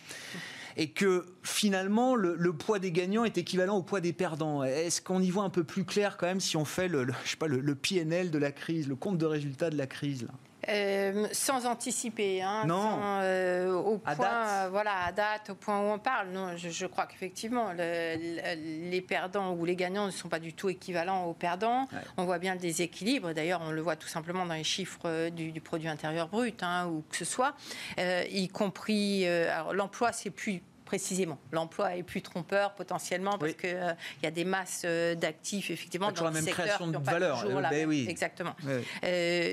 et que finalement le, poids des gagnants est équivalent au poids des perdants. Est-ce qu'on y voit un peu plus clair quand même si on fait le, pas, le, PNL de la crise, le compte de résultat de la crise là? Euh, sans anticiper, hein, non. Euh, au point, date. voilà, à date, au point où on parle. Non, je, crois qu'effectivement, les perdants ou les gagnants ne sont pas du tout équivalents aux perdants. On voit bien le déséquilibre. D'ailleurs, on le voit tout simplement dans les chiffres euh, du, produit intérieur brut, hein, ou que ce soit, y compris. l'emploi, c'est plus précisément. L'emploi est plus trompeur potentiellement parce qu'il euh, il y a des masses euh, d'actifs effectivement dans la même création de valeur. Euh, ben oui. Exactement.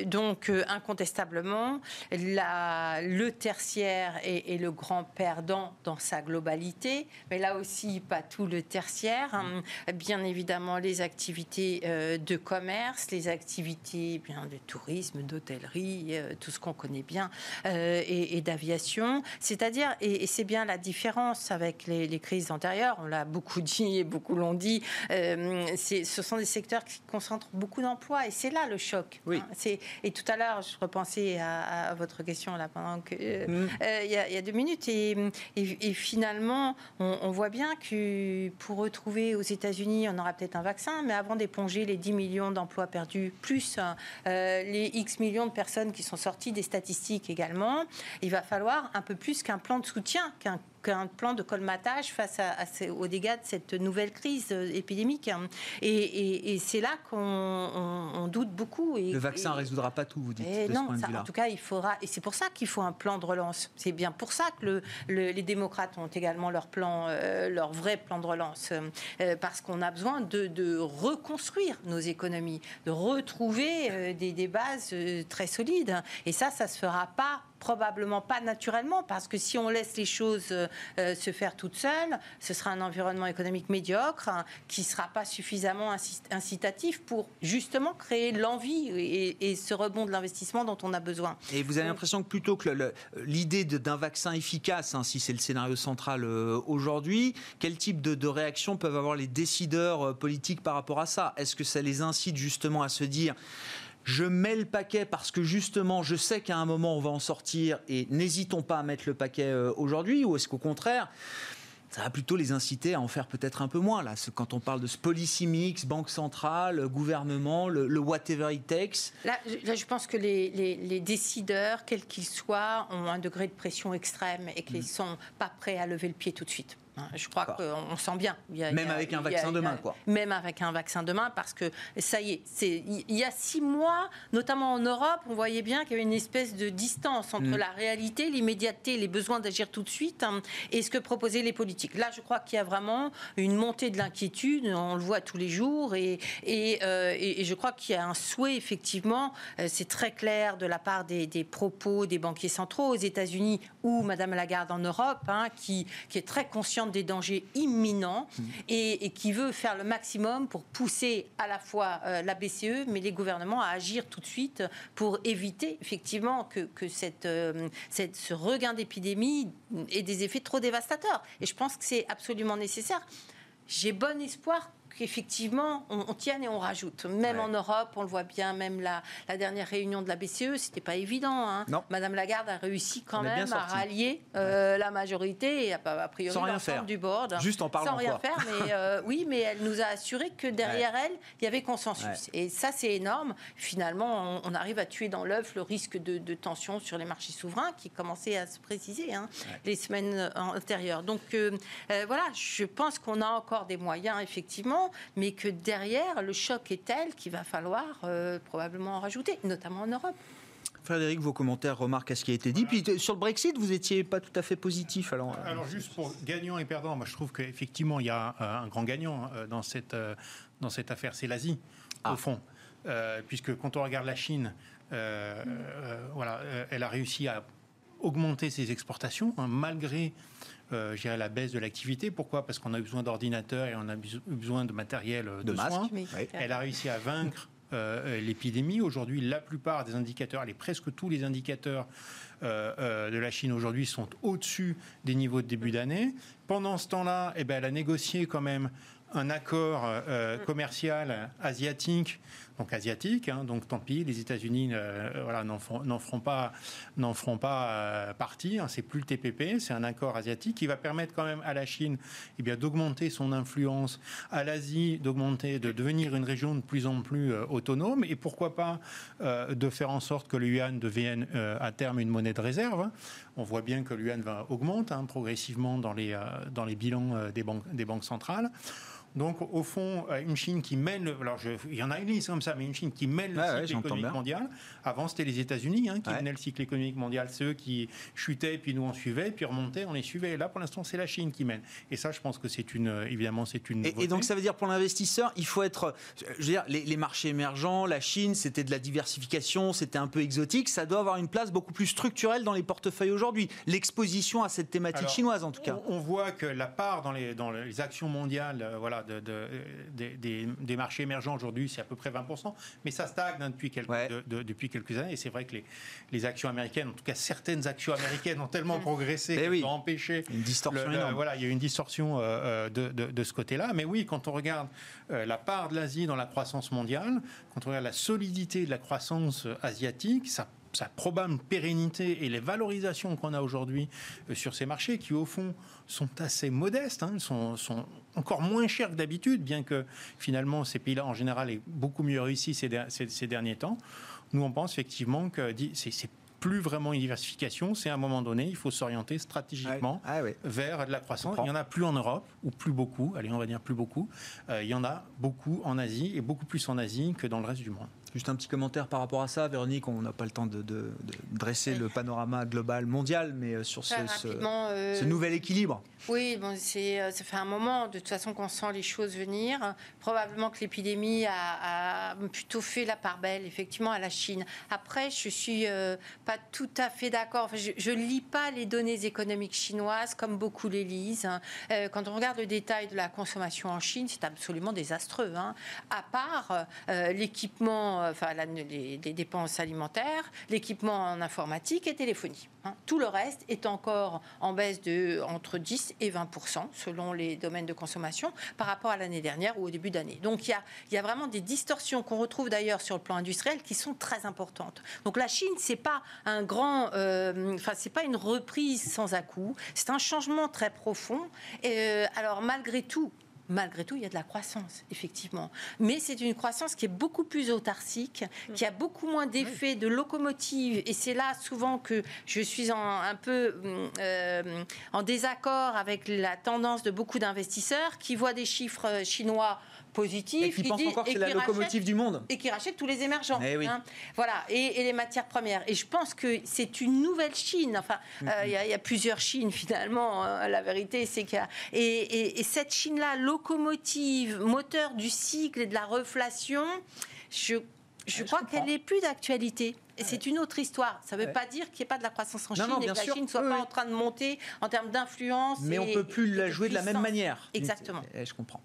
donc incontestablement, la, le tertiaire est, le grand perdant dans sa globalité, mais là aussi pas tout le tertiaire. Hein. Bien évidemment les activités de commerce, les activités bien de tourisme, d'hôtellerie, tout ce qu'on connaît bien et, d'aviation. C'est-à-dire et c'est bien la différence avec les, crises antérieures, on l'a beaucoup dit et beaucoup l'ont dit, euh, ce sont des secteurs qui concentrent beaucoup d'emplois et c'est là le choc. Oui. Hein. et tout à l'heure, je repensais à, votre question là pendant que euh, mm. euh, il, y a, deux minutes et, et, finalement, on, voit bien que pour retrouver aux États-Unis, on aura peut-être un vaccin, mais avant d'éponger les 10 millions d'emplois perdus, plus les X millions de personnes qui sont sorties des statistiques également, il va falloir un peu plus qu'un plan de soutien, qu'un un plan de colmatage face à, aux dégâts de cette nouvelle crise euh, épidémique. Et, c'est là qu'on doute beaucoup. Et, le vaccin ne résoudra pas tout, vous dites. De non, en tout cas, il faudra. Et c'est pour ça qu'il faut un plan de relance. C'est bien pour ça que les démocrates ont également leur plan, euh, leur vrai plan de relance, euh, parce qu'on a besoin de, reconstruire nos économies, de retrouver des, des, bases très solides. Et ça, ça se fera pas probablement pas naturellement, parce que si on laisse les choses euh, euh, se faire toutes seules, ce sera un environnement économique médiocre hein, qui ne sera pas suffisamment incitatif pour justement créer l'envie et, ce rebond de l'investissement dont on a besoin. Et vous avez l'impression que plutôt que l'idée d'un vaccin efficace, hein, si c'est le scénario central euh, aujourd'hui, quel type de, de réaction peuvent avoir les décideurs politiques par rapport à ça? Est-ce que ça les incite justement à se dire je mets le paquet parce que justement, je sais qu'à un moment, on va en sortir et n'hésitons pas à mettre le paquet euh, aujourd'hui Ou est-ce qu'au contraire, ça va plutôt les inciter à en faire peut-être un peu moins. Là, quand on parle de ce policy mix, banque centrale, gouvernement, le, whatever it takes. Là, je pense que les, décideurs, quels qu'ils soient, ont un degré de pression extrême et qu'ils ne mm. sont pas prêts à lever le pied tout de suite. Hein, je crois qu'on sent bien. même avec un vaccin demain, quoi. Même avec un vaccin demain, parce que ça y est, il y a six mois, notamment en Europe, on voyait bien qu'il y avait une espèce de distance entre mm. la réalité, l'immédiateté, les besoins d'agir tout de suite hein, et ce que proposaient les politiques. Là, je crois qu'il y a vraiment une montée de l'inquiétude, on le voit tous les jours, et, et, euh, je crois qu'il y a un souhait, effectivement, euh, c'est très clair de la part des, propos des banquiers centraux aux États-Unis ou Madame Lagarde en Europe, hein, qui, qui est très consciente des dangers imminents mmh. et, qui veut faire le maximum pour pousser à la fois euh, la BCE, mais les gouvernements à agir tout de suite pour éviter effectivement que, que cette, euh, cette, ce regain d'épidémie ait des effets trop dévastateurs. Et je pense que c'est absolument nécessaire. J'ai bon espoir qu'effectivement, on, on, tienne et on rajoute. Même en Europe, on le voit bien, même la, la dernière réunion de la BCE, c'était pas évident. Hein. Madame Lagarde a réussi quand même à rallier euh, la majorité et a, a priori sans rien faire. du board. Juste en parlant Sans rien faire, mais euh, oui, mais elle nous a assuré que derrière elle, il y avait consensus. Et ça, c'est énorme. Finalement, on, arrive à tuer dans l'œuf le risque de, de, tension sur les marchés souverains qui commençait à se préciser hein, les semaines antérieures. Donc euh, voilà, je pense qu'on a encore des moyens, effectivement mais que derrière, le choc est tel qu'il va falloir euh, probablement en rajouter, notamment en Europe. Frédéric, vos commentaires, remarques à ce qui a été dit. Puis sur le Brexit, vous n'étiez pas tout à fait positif. Alors, euh, alors juste pour gagnant et perdant, moi je trouve qu'effectivement il y a un grand gagnant euh, dans cette, dans cette affaire, c'est l'Asie, au ah. fond. puisque quand on regarde la Chine, voilà, elle a réussi à augmenter ses exportations, hein, malgré euh, la baisse de l'activité. Pourquoi? Parce qu'on a besoin d'ordinateurs et on a besoin de matériel euh, de, de soins. Elle a réussi à vaincre euh, l'épidémie. Aujourd'hui, la plupart des indicateurs, allez, presque tous les indicateurs euh, de la Chine aujourd'hui sont au-dessus des niveaux de début d'année. Pendant ce temps-là, eh ben, elle a négocié quand même un accord mm. commercial asiatique donc asiatiques. Hein, donc tant pis, les États-Unis euh, voilà, n'en feront, pas, euh, partie. Hein, c'est plus le TPP, c'est un accord asiatique qui va permettre quand même à la Chine eh d'augmenter son influence, à l'Asie d'augmenter, de devenir une région de plus en plus euh, autonome et pourquoi pas de faire en sorte que le yuan devienne à terme une monnaie de réserve. Hein. On voit bien que le yuan va augmenter progressivement dans les, bilans des banques centrales. Donc, au fond, euh, une Chine qui mène, alors il y en a une liste comme ça, mais une Chine qui mène le cycle économique mondial. Avant, c'était les États-Unis hein, qui menaient le cycle économique mondial. Ceux qui chutaient, puis nous on suivait, puis remontaient, on les suivait. Et là, pour l'instant, c'est la Chine qui mène. Et ça, je pense que c'est une, euh, évidemment, c'est une. Et, donc, ça veut dire pour l'investisseur, il faut être, je veux dire, les, marchés émergents, la Chine, c'était de la diversification, c'était un peu exotique. Ça doit avoir une place beaucoup plus structurelle dans les portefeuilles aujourd'hui. L'exposition à cette thématique chinoise, en tout cas. On, voit que la part dans les, dans les actions mondiales, euh, voilà, de, des, marchés émergents aujourd'hui, c'est à peu près 20%, mais ça stagne hein, depuis, quelques, depuis quelques années. Et c'est vrai que les, les, actions américaines, en tout cas certaines actions américaines, ont tellement progressé eh qu'elles ont empêché. Une distorsion Voilà, il y a une distorsion euh, euh, de, ce côté-là. Mais oui, quand on regarde euh, la part de l'Asie dans la croissance mondiale, quand on regarde la solidité de la croissance asiatique, ça sa probable pérennité et les valorisations qu'on a aujourd'hui euh, sur ces marchés, qui au fond sont assez modestes, hein, sont, encore moins chers que d'habitude, bien que finalement ces pays-là en général aient beaucoup mieux réussi ces, ces, derniers temps. Nous, on pense effectivement que c'est plus vraiment une diversification, c'est à un moment donné, il faut s'orienter stratégiquement ah vers de la croissance. Il n'y en a plus en Europe, ou plus beaucoup, allez, on va dire plus beaucoup. Euh, il y en a beaucoup en Asie, et beaucoup plus en Asie que dans le reste du monde. Juste un petit commentaire par rapport à ça, Véronique. On n'a pas le temps de, dresser le panorama global mondial, mais euh, sur ce, euh, ce, nouvel équilibre. Oui, bon, c'est, euh, ça fait un moment, de toute façon, qu'on sent les choses venir. Probablement que l'épidémie a, plutôt fait la part belle, effectivement, à la Chine. Après, je suis pas tout à fait d'accord. je ne lis pas les données économiques chinoises comme beaucoup les lisent. Hein. quand on regarde le détail de la consommation en Chine, c'est absolument désastreux. Hein. À part l'équipement enfin les, dépenses alimentaires, l'équipement en informatique et téléphonie. Hein. Tout le reste est encore en baisse de entre 10 et 20 selon les domaines de consommation par rapport à l'année dernière ou au début d'année. Donc il y a, y a, vraiment des distorsions qu'on retrouve d'ailleurs sur le plan industriel qui sont très importantes. Donc la Chine c'est pas un grand, euh, c'est pas une reprise sans à-coup, c'est un changement très profond. Euh, alors malgré tout, malgré tout, il y a de la croissance, effectivement. Mais c'est une croissance qui est beaucoup plus autarcique, qui a beaucoup moins d'effet de locomotive. Et c'est là souvent que je suis un peu euh, en désaccord avec la tendance de beaucoup d'investisseurs qui voient des chiffres chinois positif. Et qui, pense encore que c'est la locomotive du monde. Et qui rachète tous les émergents. Eh hein. Voilà, et, les matières premières. Et je pense que c'est une nouvelle Chine. Enfin, euh, il y, a plusieurs Chines finalement. Hein. La vérité, c'est qu'il y a. Et, et cette Chine-là, locomotive, moteur du cycle et de la reflation, je je crois qu'elle n'est plus d'actualité. Et c'est une autre histoire. Ça ne veut Ouais. pas dire qu'il n'y ait pas de la croissance en Non, Chine non, et que la sûr. Chine ne soit Oui, pas oui. en train de monter en termes d'influence. Mais on et- peut plus et la jouer de la même manière. Exactement. Eh, Je comprends.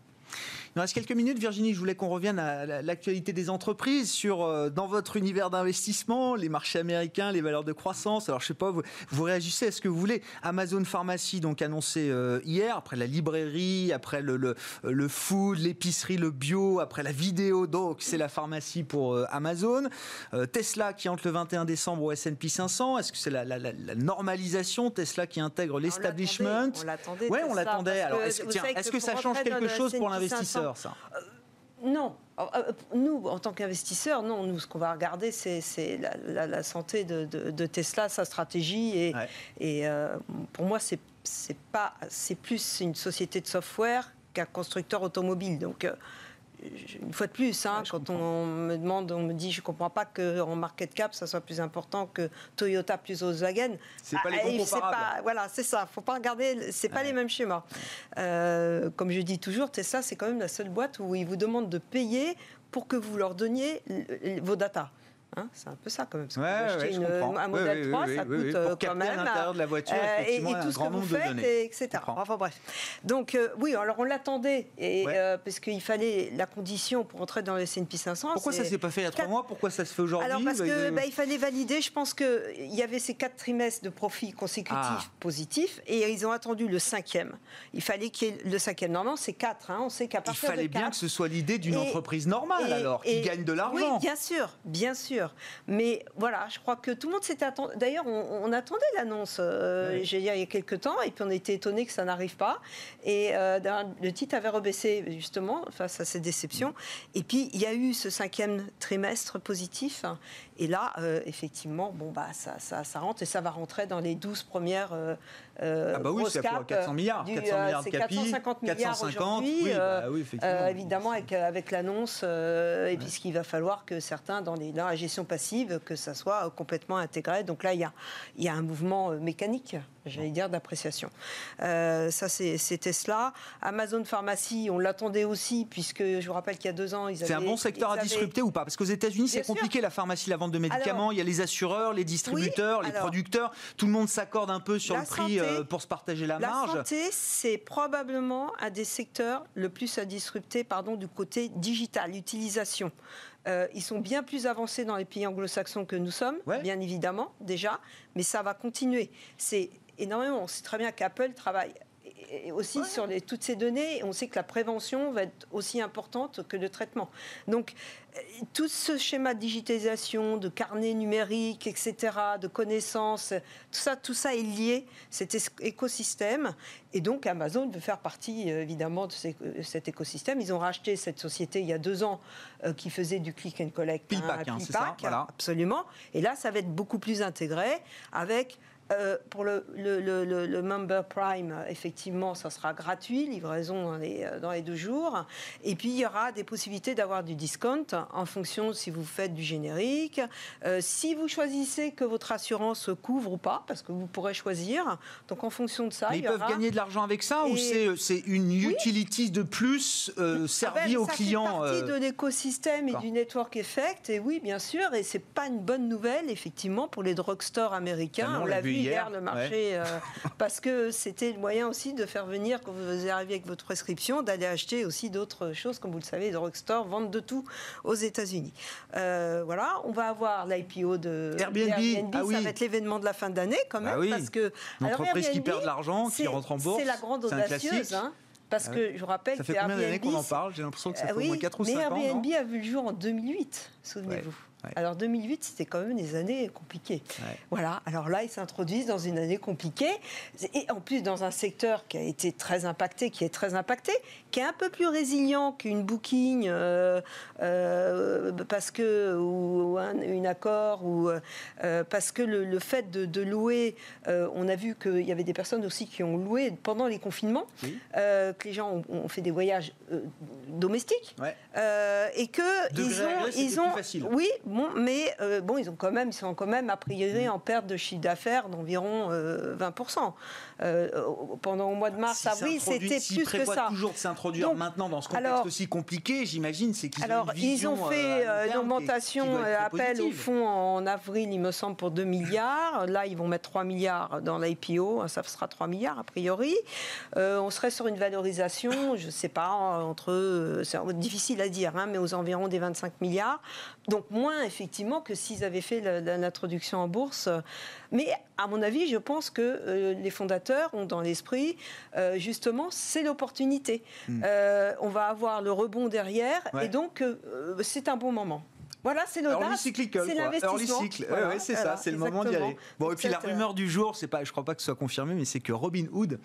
Il nous reste quelques minutes, Virginie. Je voulais qu'on revienne à la- l'actualité des entreprises sur euh, dans votre univers d'investissement, les marchés américains, les valeurs de croissance. Alors je sais pas, vous, vous réagissez à ce que vous voulez. Amazon Pharmacie donc annoncé euh, hier, après la librairie, après le le, le food, l'épicerie, le bio, après la vidéo. Donc c'est la pharmacie pour euh, Amazon. Euh, Tesla qui entre le 21 décembre au S&P 500. Est-ce que c'est la, la- la- la normalisation Tesla qui intègre l'establishment? On l'attendait. Ouais, on l'attendait. Alors, que est-ce, tiens, est-ce que, ça change quelque chose pour S&P 500, l'investisseur, ça Non. Euh, Nous, en tant qu'investisseurs, non. Nous, ce qu'on va regarder, c'est la, la- la santé de, de- de Tesla, sa stratégie. Et, Ouais. et, euh, pour moi, c'est pas, c'est plus une société de software qu'un constructeur automobile. Donc, euh, une fois de plus, hein, Ouais, quand on me demande, on me dit, je comprends pas qu'en market cap, ça soit plus important que Toyota plus Volkswagen. C'est pas les Ah, bons comparables. pas- voilà, c'est ça. Faut pas regarder. C'est pas les mêmes schémas. Euh, comme je dis toujours, Tesla, c'est quand même la seule boîte où ils vous demandent de payer pour que vous leur donniez vos datas. Hein, c'est un peu ça quand même. Parce que Ouais, une- un modèle oui, 3, oui, ça oui, coûte euh, quand même. à l'intérieur de la voiture, euh, et, et un tout ce grand que vous faites, données. et etc. Enfin bref. Donc euh, oui, alors on l'attendait, et Ouais. euh, parce qu'il fallait la condition pour entrer dans le S&P 500. Pourquoi ça c'est- s'est pas fait il y a trois mois? Pourquoi ça se fait aujourd'hui? Alors parce Bah, que il fallait valider. Je pense que il y avait ces quatre trimestres de profits consécutifs Ah. positifs et ils ont attendu le cinquième. Il fallait qu'il y ait le cinquième. Normalement, c'est quatre. hein. On sait qu'à Il partir fallait de bien quatre, que ce soit l'idée d'une entreprise normale, alors, qui gagne de l'argent. Oui, bien sûr, bien sûr. Mais voilà, je crois que tout le monde s'était attendu. D'ailleurs, on, on attendait l'annonce, euh, Oui. j'ai dit il y a quelques temps, et puis on était étonné que ça n'arrive pas. Et euh, le titre avait rebaissé justement face à ces déceptions. Et puis il y a eu ce cinquième trimestre positif. Et là, euh, effectivement, bon bah ça, ça, ça rentre et ça va rentrer dans les 12 premières. Euh, euh, Ah bah oui, grosses c'est caps, 400 milliards, du, 400 euh, milliards de capi, 450 milliards 450, aujourd'hui. oui, euh, bah oui, effectivement. euh, évidemment, avec, avec l'annonce, euh, et puisqu'il va falloir que certains, dans, les, dans la gestion passive, que ça soit euh, complètement intégré. Donc là, il y a, il y a un mouvement euh, mécanique, j'allais dire, d'appréciation. Euh, ça, c'est Tesla. Amazon Pharmacie, on l'attendait aussi, puisque je vous rappelle qu'il y a deux ans, ils avaient... C'est un bon secteur à avaient- disrupter ou pas? Parce qu'aux États-Unis, c'est compliqué la pharmacie, la vente de médicaments. Alors- il y a les assureurs, les distributeurs, les alors- producteurs. Tout le monde s'accorde un peu sur La le prix santé- euh, pour se partager la, La marge. santé, c'est probablement un des secteurs le plus à disrupter pardon, du côté digital, utilisation. Euh, ils sont bien plus avancés dans les pays anglo-saxons que nous sommes, Ouais. bien évidemment, déjà, mais ça va continuer. C'est énormément. On sait très bien qu'Apple travaille et- aussi sur les, toutes ces données. On sait que la prévention va être aussi importante que le traitement. Donc, euh, tout ce schéma de digitalisation, de carnet numérique, etc., de connaissances, tout ça, tout ça est lié, cet écosystème. Et donc, Amazon veut faire partie, euh, évidemment, de ces- euh, cet écosystème. Ils ont racheté cette société il y a deux ans euh, qui faisait du click and collect. PillPack, hein, c'est ça, voilà. Absolument. Et là, ça va être beaucoup plus intégré avec. Euh, pour le, le, le- le- le Member Prime, effectivement, ça sera gratuit, livraison dans les, euh, dans les deux jours. Et puis, il y aura des possibilités d'avoir du discount en fonction si vous faites du générique. Euh, si vous choisissez que votre assurance couvre ou pas, parce que vous pourrez choisir. Donc, en fonction de ça, Mais il ils peuvent gagner de l'argent avec ça ou Et- c'est c'est une utility de plus euh, Ah ben, servie aux ça clients fait partie de l'écosystème et du network effect. Et oui, bien sûr, et c'est pas une bonne nouvelle, effectivement, pour les drugstores américains. Ah on on l'a vu hier, hier, le marché, euh, parce que c'était le moyen aussi de faire venir, quand vous arrivez avec votre prescription, d'aller acheter aussi d'autres choses. Comme vous le savez, les drugstores vendent de tout aux États-Unis. Euh, voilà, on va avoir l'IPO de Airbnb. d'Airbnb. Ah ça oui. va être l'événement de la fin d'année, quand Bah même, oui. parce que Une alors, entreprise qui Airbnb, perd de l'argent, qui rentre en bourse. C'est la grande audacieuse, hein, parce Ah que je rappelle Ça fait que combien d'années qu'on en Airbnb, parle? J'ai l'impression que ça ah fait au oui, moins 4 ou 5 mais ans. non? Airbnb a vu le jour en 2008, souvenez-vous. ouais. Alors 2008, c'était quand même des années compliquées. Ouais. Voilà, alors là, ils s'introduisent dans une année compliquée, et en plus dans un secteur qui a été très impacté, qui est très impacté, qui est un peu plus résilient qu'une Booking, euh, euh, parce que, ou, un- une accord ou parce que le, fait de, louer, on a vu qu'il y avait des personnes aussi qui ont loué pendant les confinements, que les gens ont, fait des voyages domestiques. Et que ils ont, ils ont, oui, bon, mais bon, ils ont quand même, ils sont quand même a priori mm. en perte de chiffre d'affaires d'environ 20%. pendant le mois de mars, avril, c'était plus que ça. toujours de s'introduire maintenant dans ce contexte aussi compliqué, j'imagine, c'est qu'ils alors, ont une ils ont fait euh, une augmentation euh, appel au fond en avril, il me semble, pour 2 milliards. Là, ils vont mettre 3 milliards dans l'IPO, ça sera 3 milliards a priori. Euh, on serait sur une valorisation, je ne sais pas, entre, c'est difficile à dire, hein, mais aux environs des 25 milliards. Donc moins effectivement que s'ils avaient fait l'introduction en bourse. Mais à mon avis, je pense que les fondateurs ont dans l'esprit justement c'est l'opportunité. Hmm. on va avoir le rebond derrière et donc c'est un bon moment. Voilà, c'est l'audace, c'est l'investissement. Ouais, c'est ça, c'est le moment d'y aller. Bon, et puis la rumeur du jour, c'est pas, je crois pas que ce soit confirmé, mais c'est que Robin Hood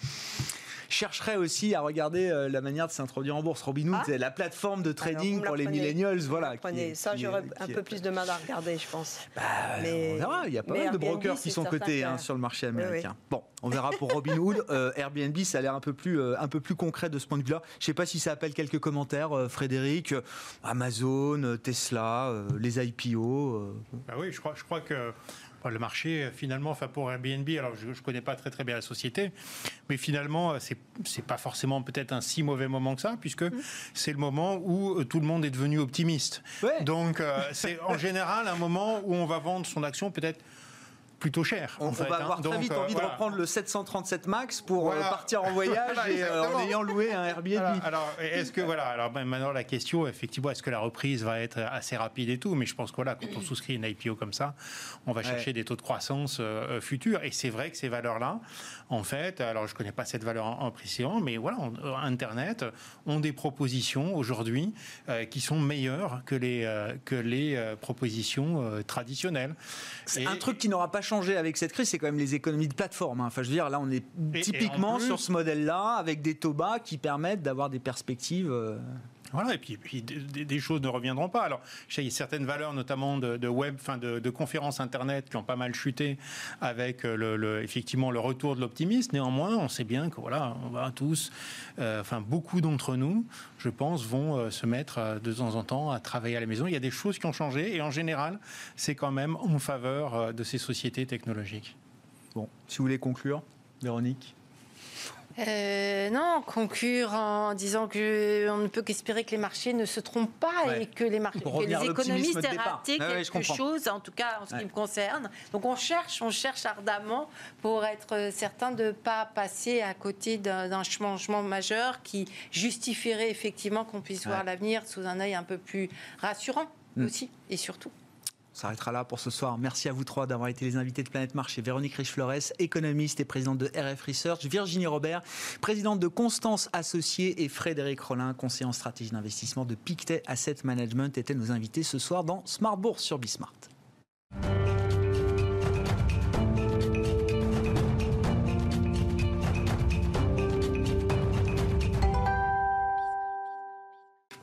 chercherait aussi à regarder euh, la manière de s'introduire en bourse. Robinhood, ah. c'est la plateforme de trading pour les millennials. Voilà, ça, j'aurais un peu plus de mal à regarder, je pense. Bah, mais, on verra. Il y a pas mal de brokers qui sont cotés hein, sur le marché américain. Bon, on verra pour Robinhood. euh, Airbnb, ça a l'air un peu plus euh, un peu plus concret de ce point de vue-là. Je sais pas si ça appelle quelques commentaires, euh, Frédéric. Amazon, Tesla, les IPO. Bah oui, je crois, je crois que le marché, finalement, enfin pour Airbnb, alors je ne connais pas très très bien la société, mais finalement, c'est n'est pas forcément peut-être un si mauvais moment que ça, puisque mm. c'est le moment où euh, tout le monde est devenu optimiste. Donc, euh, c'est en général un moment où on va vendre son action peut-être plutôt cher. On, va hein. avoir très vite euh, envie de reprendre le 737 Max pour euh, partir en voyage et euh, en ayant loué un Airbnb. Alors, est-ce que voilà, alors ben, maintenant la question, effectivement, est-ce que la reprise va être assez rapide et tout Mais je pense que voilà, quand on souscrit une IPO comme ça, on va chercher des taux de croissance futurs. Et c'est vrai que ces valeurs-là, en fait, alors je connais pas cette valeur en, précision, mais voilà, Internet ont des propositions aujourd'hui qui sont meilleures que les que les propositions traditionnelles. C'est un truc qui n'aura pas changé avec cette crise, c'est quand même les économies de plateforme. Hein. Enfin, je veux dire, là, on est typiquement sur ce modèle-là, avec des taux bas qui permettent d'avoir des perspectives. Euh, voilà, et puis, des, choses ne reviendront pas. Alors, il y a certaines valeurs, notamment de, web, enfin de, conférences internet, qui ont pas mal chuté avec euh, effectivement le retour de l'optimisme. Néanmoins, on sait bien que voilà, on va tous, euh, enfin beaucoup d'entre nous, je pense, vont euh, se mettre de temps en temps à travailler à la maison. Il y a des choses qui ont changé, et en général, c'est quand même en faveur de ces sociétés technologiques. Bon, si vous voulez conclure, Véronique? Euh, non, conclure en disant que on ne peut qu'espérer que les marchés ne se trompent pas et que les, marchés, les économistes aient raté quelque chose, en tout cas en ce qui me concerne. Donc on cherche, on cherche ardemment pour être certain de ne pas passer à côté d'un changement majeur qui justifierait effectivement qu'on puisse voir l'avenir sous un œil un peu plus rassurant mm. aussi et surtout s'arrêtera là pour ce soir. Merci à vous trois d'avoir été les invités de Planète Marché. Véronique Riche-Flores, économiste et présidente de RF Research. Virginie Robert, présidente de Constance Associés. Et Frédéric Rollin, conseiller en stratégie d'investissement de Pictet Asset Management, étaient nos invités ce soir dans Smart Bourse sur Bismart.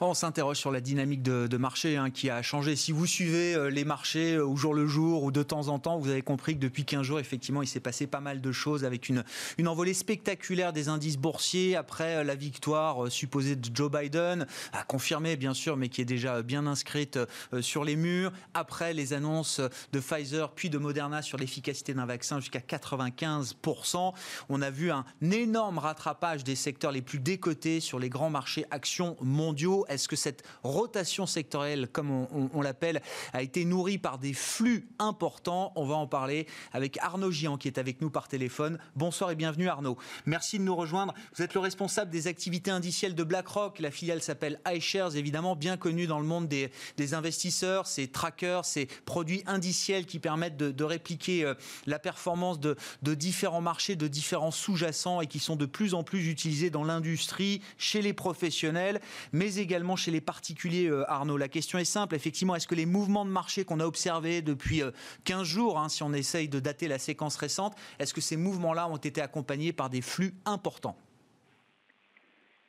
On s'interroge sur la dynamique de, marché hein, qui a changé. Si vous suivez euh, les marchés euh, au jour le jour ou de temps en temps, vous avez compris que depuis 15 jours, effectivement, il s'est passé pas mal de choses avec une, une envolée spectaculaire des indices boursiers après euh, la victoire supposée de Joe Biden, à confirmer bien sûr, mais qui est déjà bien inscrite sur les murs. Après les annonces de Pfizer puis de Moderna sur l'efficacité d'un vaccin jusqu'à 95%. On a vu un énorme rattrapage des secteurs les plus décotés sur les grands marchés actions mondiaux. Est-ce que cette rotation sectorielle, comme on, l'appelle, a été nourrie par des flux importants? On va en parler avec Arnaud Gian qui est avec nous par téléphone. Bonsoir et bienvenue Arnaud. Merci de nous rejoindre. Vous êtes le responsable des activités indicielles de BlackRock. La filiale s'appelle iShares, évidemment bien connue dans le monde des, investisseurs. Ces trackers, ces produits indiciels qui permettent de, répliquer euh, la performance de, de différents marchés, de différents sous-jacents et qui sont de plus en plus utilisés dans l'industrie, chez les professionnels, mais également chez les particuliers, euh, Arnaud. La question est simple, effectivement, est-ce que les mouvements de marché qu'on a observés depuis 15 euh, jours, hein, si on essaye de dater la séquence récente, est-ce que ces mouvements-là ont été accompagnés par des flux importants?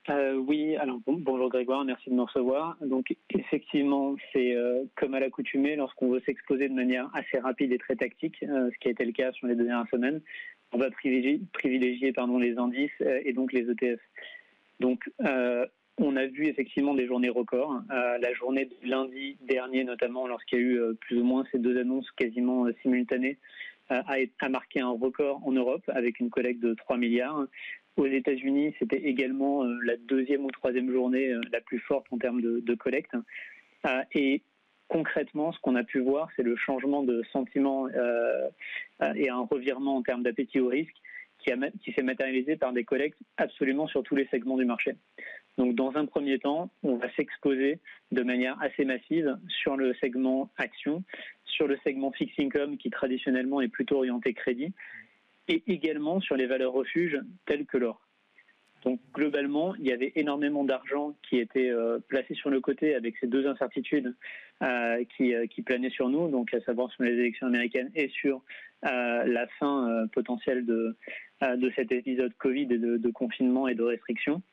Euh, oui, alors bonjour Grégoire, merci de me recevoir. Donc effectivement, c'est comme à l'accoutumée, lorsqu'on veut s'exposer de manière assez rapide et très tactique, ce qui a été le cas sur les dernières semaines, on va privilégier, les indices et donc les ETF. Donc on a vu effectivement des journées records. la journée de lundi dernier notamment, lorsqu'il y a eu plus ou moins ces deux annonces quasiment simultanées, a, marqué un record en Europe avec une collecte de 3 milliards. Aux États-Unis, c'était également euh, la deuxième ou troisième journée euh, la plus forte en termes de, collecte. Euh, et concrètement, ce qu'on a pu voir, c'est le changement de sentiment et un revirement en termes d'appétit au risque qui s'est matérialisé par des collectes absolument sur tous les segments du marché. Donc, dans un premier temps, on va s'exposer de manière assez massive sur le segment action, sur le segment fixed income qui traditionnellement est plutôt orienté crédit, et également sur les valeurs refuges telles que l'or. Donc globalement, il y avait énormément d'argent qui était euh, placé sur le côté avec ces deux incertitudes euh, qui, euh, qui, planaient sur nous, donc à savoir sur les élections américaines et sur la fin potentielle de, cet épisode Covid et de, confinement et de restrictions.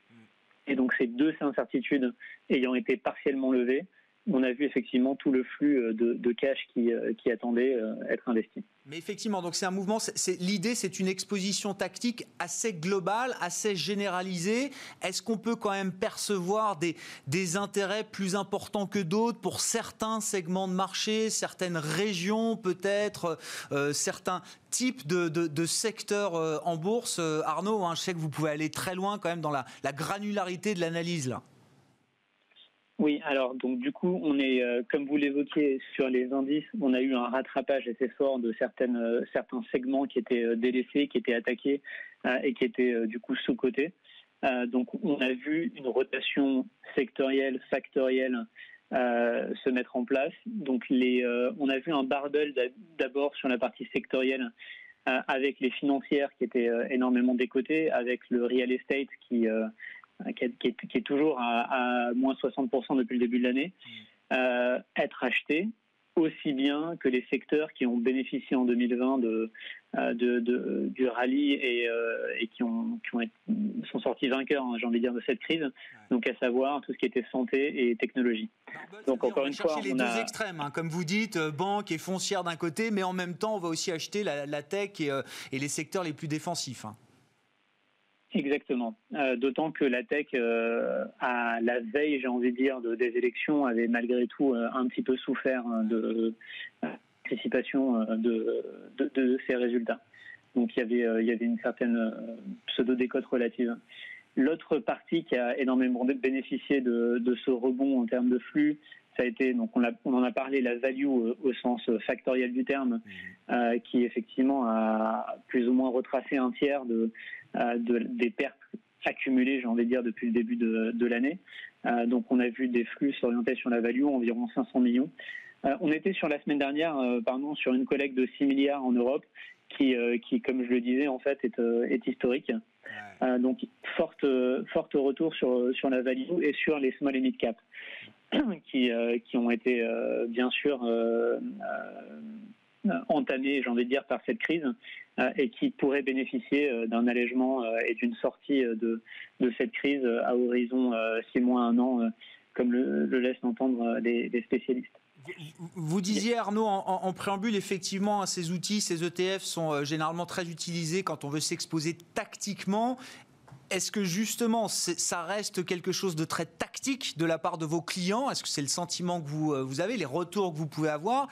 Et donc ces deux incertitudes ayant été partiellement levées, on a vu effectivement tout le flux euh, de, cash qui, euh, attendait euh, être investi. Mais effectivement, donc c'est un mouvement. L'idée, c'est une exposition tactique assez globale, assez généralisée. Est-ce qu'on peut quand même percevoir des, intérêts plus importants que d'autres pour certains segments de marché, certaines régions peut-être, certains types de, de, secteurs en bourse? Arnaud, hein, je sais que vous pouvez aller très loin quand même dans la, la granularité de l'analyse là. Oui, alors donc du coup, on est, euh, comme vous l'évoquiez, sur les indices, on a eu un rattrapage assez fort de euh, certains segments qui étaient euh, délaissés, qui étaient attaqués et qui étaient du coup sous-cotés. donc on a vu une rotation sectorielle, factorielle se mettre en place. Donc les, on a vu un barbel d'abord sur la partie sectorielle avec les financières qui étaient énormément décotées, avec le real estate qui qui est, toujours à, moins 60% depuis le début de l'année, euh, être acheté aussi bien que les secteurs qui ont bénéficié en 2020 de, euh, de, du rallye et, euh, et qui, ont, qui ont sont sortis vainqueurs, hein, j'ai envie de dire, de cette crise. Donc, à savoir tout ce qui était santé et technologie. Donc, encore une fois, les on deux extrêmes, hein. comme vous dites, banque et foncière d'un côté, mais en même temps, on va aussi acheter la, tech et, et, les secteurs les plus défensifs. Hein. Exactement. Euh, d'autant que la tech, euh, à la veille, j'ai envie de dire, de, des élections, avait malgré tout euh, un petit peu souffert hein, de participation de, de, ces résultats. Donc il y avait, une certaine pseudo-décote relative. L'autre partie qui a énormément bénéficié de, ce rebond en termes de flux, ça a été, donc on, on en a parlé, la value au, sens factoriel du terme, mmh. qui effectivement a plus ou moins retracé un tiers de, euh, de, des pertes accumulées, j'ai envie de dire, depuis le début de, de l'année. Euh, donc on a vu des flux s'orienter sur la value, environ 500 millions. Euh, on était sur la semaine dernière, pardon, sur une collecte de 6 milliards en Europe, qui, qui, comme je le disais, en fait, est, est historique. donc forte, forte retour sur, sur la value et sur les small et mid cap, qui, qui ont été bien sûr entamés, j'ai envie de dire, par cette crise. Euh, et qui pourrait bénéficier euh, d'un allègement euh, et d'une sortie de, de, cette crise à horizon six mois, un an, comme le, le laissent entendre des, spécialistes. Vous disiez, Arnaud, en, préambule, effectivement, ces outils, ces ETF sont généralement très utilisés quand on veut s'exposer tactiquement. Est-ce que justement, ça reste quelque chose de très tactique de la part de vos clients? Est-ce que c'est le sentiment que vous, euh, vous avez, les retours que vous pouvez avoir?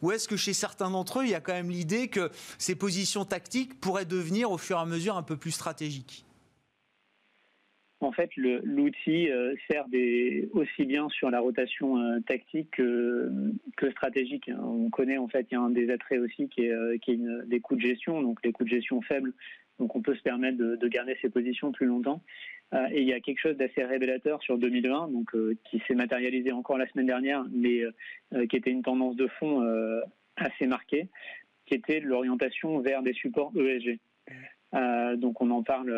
Ou est-ce que chez certains d'entre eux, il y a quand même l'idée que ces positions tactiques pourraient devenir au fur et à mesure un peu plus stratégiques? En fait, l'outil euh, sert aussi bien sur la rotation euh, tactique que, stratégique. On connaît en fait, il y a un des attraits aussi qui est, des coûts de gestion, donc les coûts de gestion faibles donc on peut se permettre de, garder ses positions plus longtemps. Euh, et il y a quelque chose d'assez révélateur sur 2020, donc euh, qui s'est matérialisé encore la semaine dernière, mais euh, qui était une tendance de fond assez marquée, qui était l'orientation vers des supports ESG. Donc on en parle